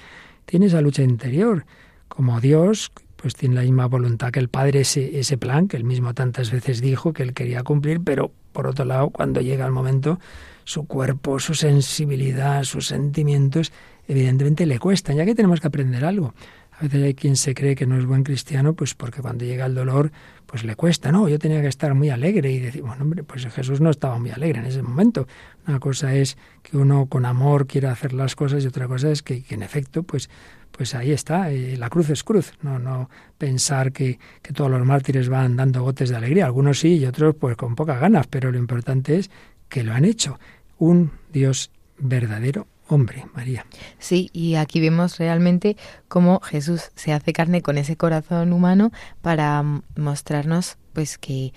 Tiene esa lucha interior. Como Dios, pues tiene la misma voluntad que el Padre, ese, ese plan que Él mismo tantas veces dijo que Él quería cumplir, pero por otro lado, cuando llega el momento, su cuerpo, su sensibilidad, sus sentimientos, evidentemente le cuestan, ya que tenemos que aprender algo. A veces hay quien se cree que no es buen cristiano, pues porque cuando llega el dolor, pues le cuesta, ¿no? Yo tenía que estar muy alegre y decir, bueno, hombre, pues Jesús no estaba muy alegre en ese momento. Una cosa es que uno con amor quiera hacer las cosas y otra cosa es que, en efecto, pues pues ahí está, eh, la cruz es cruz, no, no pensar que, que, todos los mártires van dando gotes de alegría, algunos sí y otros pues con pocas ganas, pero lo importante es que lo han hecho. Un Dios verdadero hombre, María. Sí, y aquí vemos realmente cómo Jesús se hace carne con ese corazón humano para mostrarnos pues que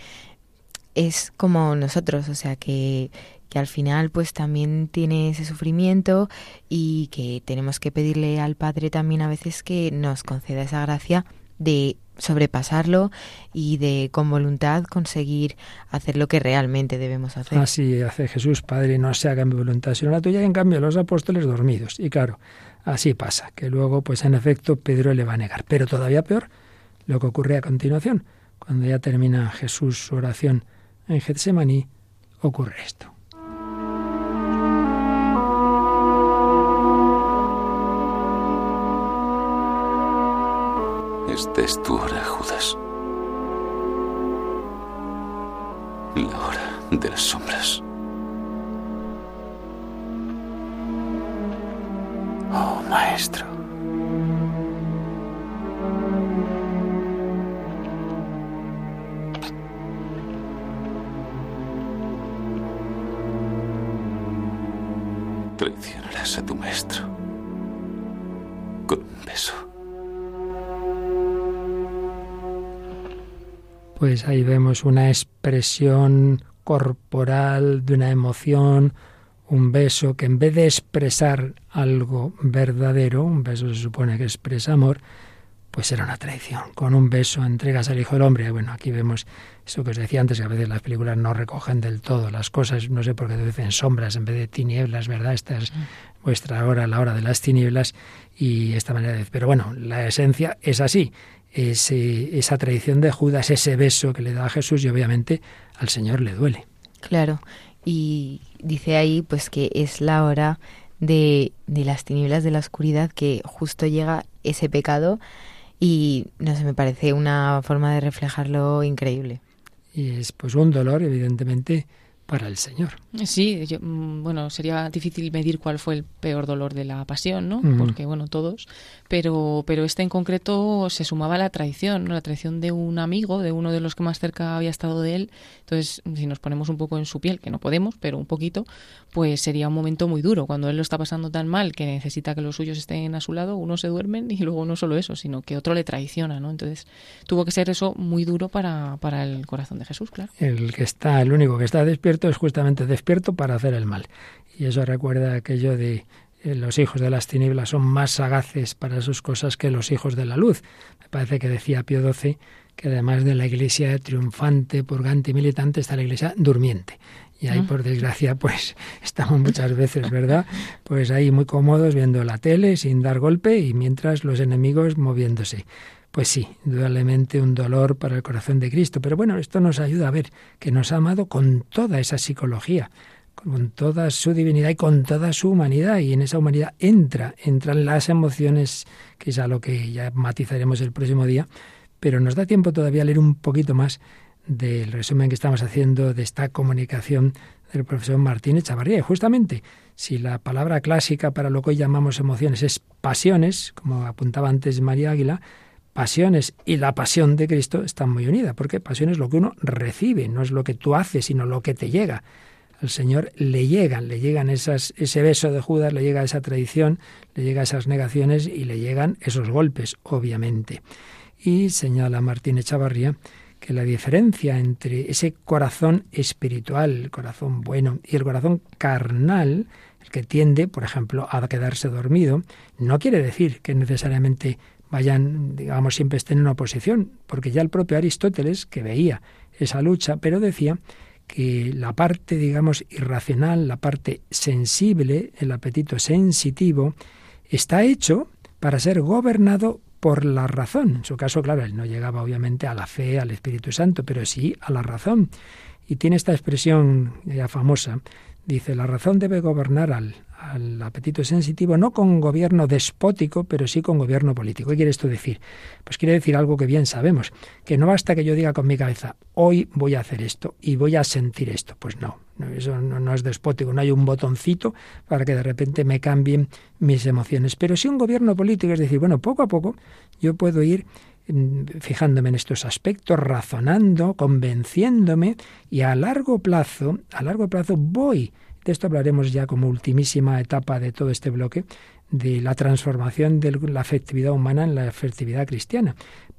es como nosotros, o sea, que, que al final pues también tiene ese sufrimiento y que tenemos que pedirle al Padre también a veces que nos conceda esa gracia de sobrepasarlo y de con voluntad conseguir hacer lo que realmente debemos hacer. Así hace Jesús, Padre, no se haga mi voluntad sino la tuya, y en cambio los apóstoles dormidos. Y claro, así pasa, que luego, pues en efecto, Pedro le va a negar. Pero todavía peor, lo que ocurre a continuación, cuando ya termina Jesús su oración en Getsemaní, ocurre esto. Esta es tu hora, Judas. La hora de las sombras. Oh, maestro. Traicionarás a tu maestro con un beso. Pues ahí vemos una expresión corporal de una emoción, un beso que en vez de expresar algo verdadero, un beso se supone que expresa amor, pues era una traición. Con un beso entregas al Hijo del Hombre. Bueno, aquí vemos eso que os decía antes, que a veces las películas no recogen del todo las cosas, no sé por qué dicen sombras en vez de tinieblas, ¿verdad? Esta es vuestra hora, la hora de las tinieblas, y esta manera de... Pero bueno, la esencia es así ese, esa tradición de Judas, ese beso que le da a Jesús y obviamente al Señor le duele. Claro, y dice ahí pues que es la hora de, de las tinieblas de la oscuridad que justo llega ese pecado y no sé, me parece una forma de reflejarlo increíble. Y es pues un dolor evidentemente para el Señor. Sí, mm, bueno, sería difícil medir cuál fue el peor dolor de la pasión, ¿no? Porque, bueno, todos. Pero, pero este en concreto se sumaba a la traición, ¿no? La traición de un amigo, de uno de los que más cerca había estado de él. Entonces, si nos ponemos un poco en su piel, que no podemos, pero un poquito, pues sería un momento muy duro. Cuando él lo está pasando tan mal que necesita que los suyos estén a su lado, uno se duermen y luego no solo eso, sino que otro le traiciona, ¿no? Entonces, tuvo que ser eso muy duro para, para el corazón de Jesús, claro. El que está, el único que está despierto es justamente despierto para hacer el mal. Y eso recuerda aquello de los hijos de las tinieblas son más sagaces para sus cosas que los hijos de la luz. Me parece que decía Pío XII que además de la iglesia triunfante, purgante y militante, está la iglesia durmiente. Y ahí, ah. por desgracia, pues estamos muchas veces, ¿verdad? Pues ahí muy cómodos viendo la tele sin dar golpe y mientras los enemigos moviéndose. Pues sí, indudablemente un dolor para el corazón de Cristo. Pero bueno, esto nos ayuda a ver que nos ha amado con toda esa psicología, con toda su divinidad y con toda su humanidad. Y en esa humanidad entra, entran las emociones, que es a lo que ya matizaremos el próximo día. Pero nos da tiempo todavía a leer un poquito más del resumen que estamos haciendo de esta comunicación del profesor Martínez Chavarría. Y justamente, si la palabra clásica para lo que hoy llamamos emociones es pasiones, como apuntaba antes María Águila, pasiones y la pasión de Cristo están muy unidas, porque pasión es lo que uno recibe, no es lo que tú haces, sino lo que te llega. Al Señor le llegan, le llegan esas, ese beso de Judas, le llega esa tradición, le llega esas negaciones y le llegan esos golpes, obviamente. Y señala Martín Echavarría que la diferencia entre ese corazón espiritual, el corazón bueno, y el corazón carnal, el que tiende, por ejemplo, a quedarse dormido, no quiere decir que necesariamente vayan, digamos, siempre estén en oposición, porque ya el propio Aristóteles, que veía esa lucha, pero decía que la parte, digamos, irracional, la parte sensible, el apetito sensitivo, está hecho para ser gobernado por la razón. En su caso, claro, él no llegaba obviamente a la fe, al Espíritu Santo, pero sí a la razón. Y tiene esta expresión ya famosa, dice, la razón debe gobernar al, al apetito sensitivo, no con gobierno despótico, pero sí con gobierno político. ¿Qué quiere esto decir? Pues quiere decir algo que bien sabemos, que no basta que yo diga con mi cabeza, hoy voy a hacer esto y voy a sentir esto. Pues no, eso no, es despótico, no hay un botoncito para que de repente me cambien mis emociones. Pero sí un gobierno político, es decir, bueno, poco a poco yo puedo ir mm, fijándome en estos aspectos, razonando, convenciéndome y a largo plazo, a largo plazo voy de esto hablaremos ya como ultimísima etapa de todo este bloque, de la transformación de la afectividad humana en la afectividad cristiana.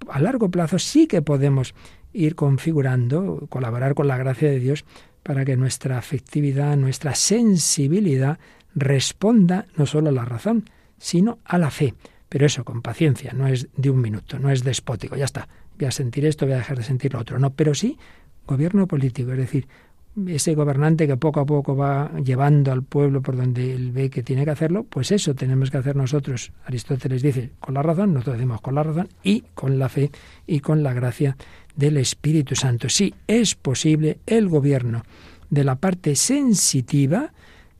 A largo plazo sí que podemos ir configurando, colaborar con la gracia de Dios para que nuestra afectividad, nuestra sensibilidad responda no solo a la razón, sino a la fe. Pero eso, con paciencia, no es de un minuto, no es despótico, ya está, voy a sentir esto, voy a dejar de sentir lo otro. No, pero sí gobierno político, es decir, ese gobernante que poco a poco va llevando al pueblo por donde él ve que tiene que hacerlo, pues eso tenemos que hacer nosotros. Aristóteles dice con la razón, nosotros decimos con la razón y con la fe y con la gracia del Espíritu Santo. Sí, es posible el gobierno de la parte sensitiva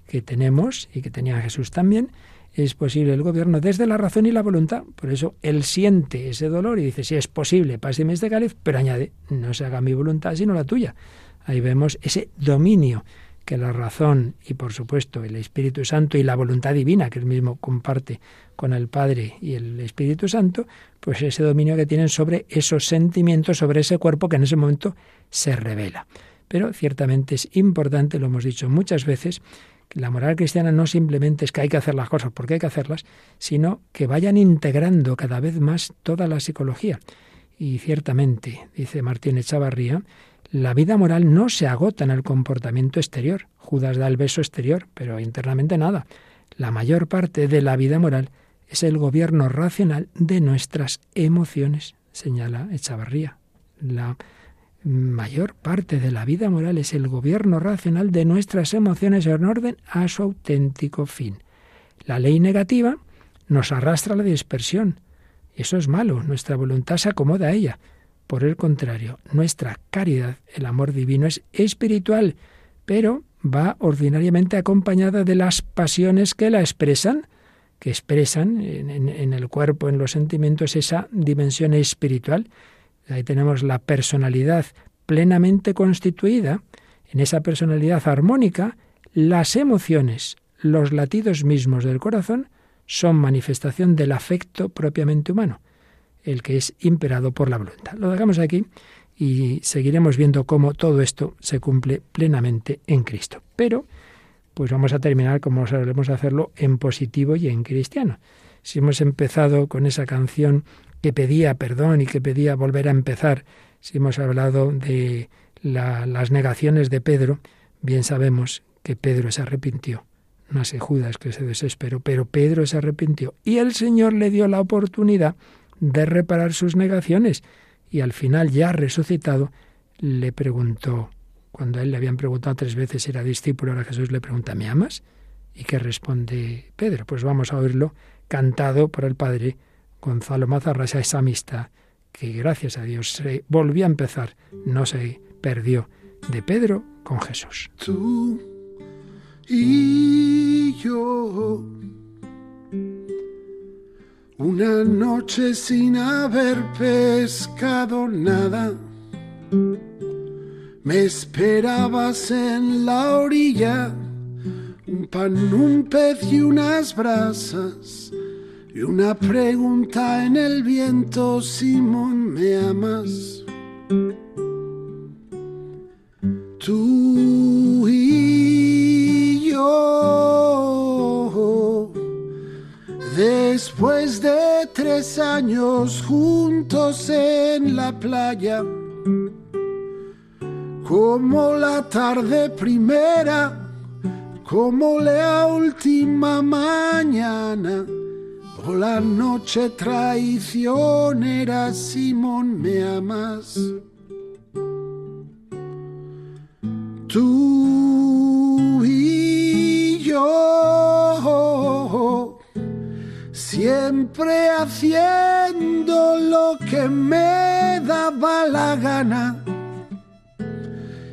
que tenemos y que tenía Jesús también, es posible el gobierno desde la razón y la voluntad. Por eso él siente ese dolor y dice, sí, es posible, páseme este cáliz, pero añade, no se haga mi voluntad sino la tuya. Ahí vemos ese dominio que la razón y por supuesto el Espíritu Santo y la voluntad divina que él mismo comparte con el Padre y el Espíritu Santo, pues ese dominio que tienen sobre esos sentimientos, sobre ese cuerpo que en ese momento se revela. Pero ciertamente es importante, lo hemos dicho muchas veces, que la moral cristiana no simplemente es que hay que hacer las cosas porque hay que hacerlas, sino que vayan integrando cada vez más toda la psicología. Y ciertamente, dice Martín Echavarría, la vida moral no se agota en el comportamiento exterior. Judas da el beso exterior, pero internamente nada. La mayor parte de la vida moral es el gobierno racional de nuestras emociones, señala Echavarría. La mayor parte de la vida moral es el gobierno racional de nuestras emociones en orden a su auténtico fin. La ley negativa nos arrastra a la dispersión. Eso es malo, nuestra voluntad se acomoda a ella. Por el contrario, nuestra caridad, el amor divino, es espiritual, pero va ordinariamente acompañada de las pasiones que la expresan, que expresan en, el cuerpo, en los sentimientos, esa dimensión espiritual. Ahí tenemos la personalidad plenamente constituida. En esa personalidad armónica, las emociones, los latidos mismos del corazón, son manifestación del afecto propiamente humano el que es imperado por la voluntad. Lo dejamos aquí y seguiremos viendo cómo todo esto se cumple plenamente en Cristo. Pero, pues vamos a terminar como solemos hacerlo en positivo y en cristiano. Si hemos empezado con esa canción que pedía perdón y que pedía volver a empezar, si hemos hablado de las negaciones de Pedro, bien sabemos que Pedro se arrepintió. No sé Judas que se desesperó, pero Pedro se arrepintió y el Señor le dio la oportunidad de reparar sus negaciones. Y al final, ya resucitado, le preguntó, cuando a él le habían preguntado tres veces si era discípulo, ahora Jesús le pregunta, ¿me amas? ¿Y qué responde Pedro? Pues vamos a oírlo cantado por el padre Gonzalo Mazarrasa, esa amistad que gracias a Dios se volvió a empezar, no se perdió de Pedro con Jesús. Tú y yo una noche sin haber pescado nada. Me esperabas en la orilla, un pan, un pez y unas brasas. Y una pregunta en el viento, Simón, ¿me amas? Tú Después de tres años juntos en la playa, como la tarde primera, como la última mañana, o la noche traicionera, Simón, ¿me amas? Tú y yo siempre haciendo lo que me daba la gana,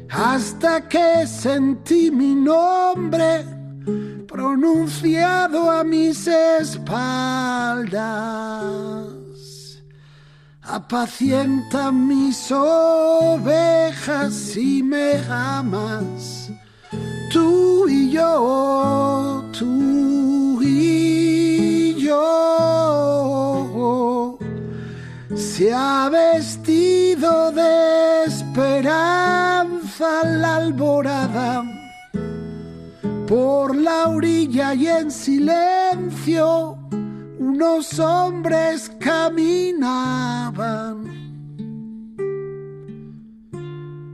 hasta que sentí mi nombre pronunciado a mis espaldas. Apacienta mis ovejas y me amas, tú y yo, Se ha vestido de esperanza la alborada por la orilla y en silencio unos hombres caminaban.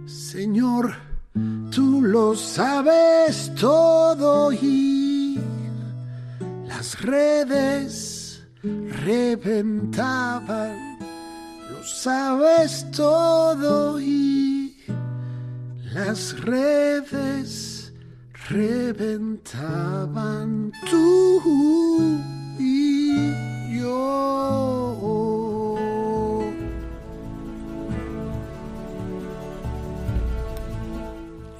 Señor, tú lo sabes todo y las redes reventaban. Sabes todo y las redes reventaban tú y yo.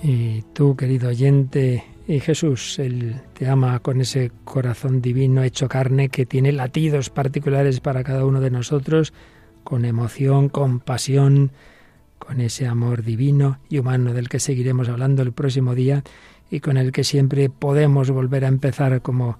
Y tú, querido oyente, y Jesús, Él te ama con ese corazón divino hecho carne que tiene latidos particulares para cada uno de nosotros, con emoción, con pasión, con ese amor divino y humano del que seguiremos hablando el próximo día y con el que siempre podemos volver a empezar como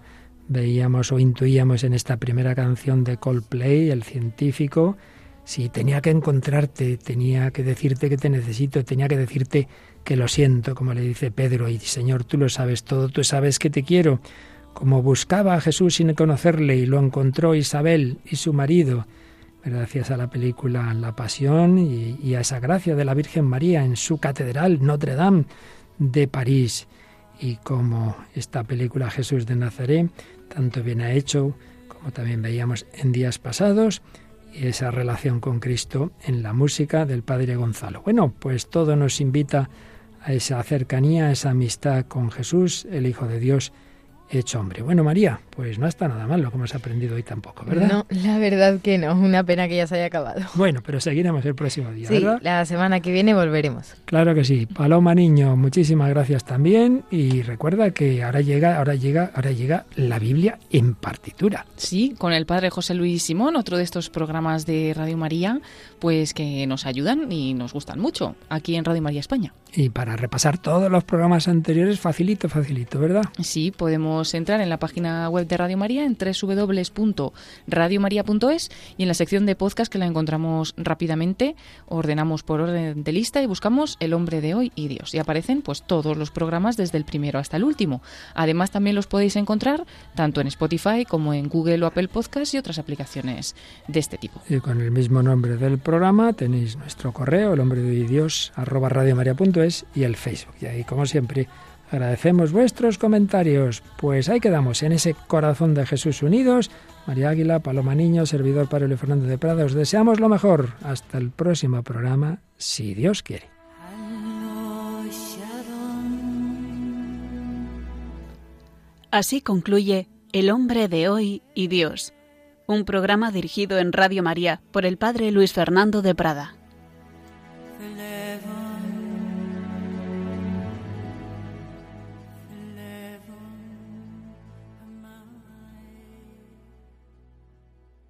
veíamos o intuíamos en esta primera canción de Coldplay, el científico, si tenía que encontrarte, tenía que decirte que te necesito, tenía que decirte que lo siento, como le dice Pedro, y Señor, tú lo sabes todo, tú sabes que te quiero, como buscaba a Jesús sin conocerle y lo encontró Isabel y su marido, gracias a la película La Pasión y, a esa gracia de la Virgen María en su catedral Notre Dame de París y como esta película Jesús de Nazaret tanto bien ha hecho, como también veíamos en días pasados, y esa relación con Cristo en la música del Padre Gonzalo. Bueno, pues todo nos invita a esa cercanía, a esa amistad con Jesús, el Hijo de Dios, hecho hombre. Bueno, María, pues no está nada mal lo que hemos aprendido hoy tampoco, ¿verdad? No, la verdad que no. Una pena que ya se haya acabado. Bueno, pero seguiremos el próximo día, sí, ¿verdad? la semana que viene volveremos. Claro que sí. Paloma Niño, muchísimas gracias también. Y recuerda que ahora llega, ahora llega, ahora llega la Biblia en partitura. Sí, con el padre José Luis Simón, otro de estos programas de Radio María, pues que nos ayudan y nos gustan mucho aquí en Radio María España. Y para repasar todos los programas anteriores, facilito, facilito, ¿verdad? Sí, podemos entrar en la página web de Radio María en www.radiomaria.es y en la sección de podcast que la encontramos rápidamente, ordenamos por orden de lista y buscamos El hombre de hoy y Dios. Y aparecen pues todos los programas desde el primero hasta el último. Además también los podéis encontrar tanto en Spotify como en Google o Apple Podcast y otras aplicaciones de este tipo. Y con el mismo nombre del programa tenéis nuestro correo, el hombre de hoy y Dios, arroba radiomaria.es y el Facebook. Y ahí, como siempre, agradecemos vuestros comentarios. Pues ahí quedamos, en ese corazón de Jesús unidos. María Águila, Paloma Niño, servidor Pablo Fernando de Prada, os deseamos lo mejor. Hasta el próximo programa, si Dios quiere. Así concluye El hombre de hoy y Dios, un programa dirigido en Radio María por el Padre Luis Fernando de Prada.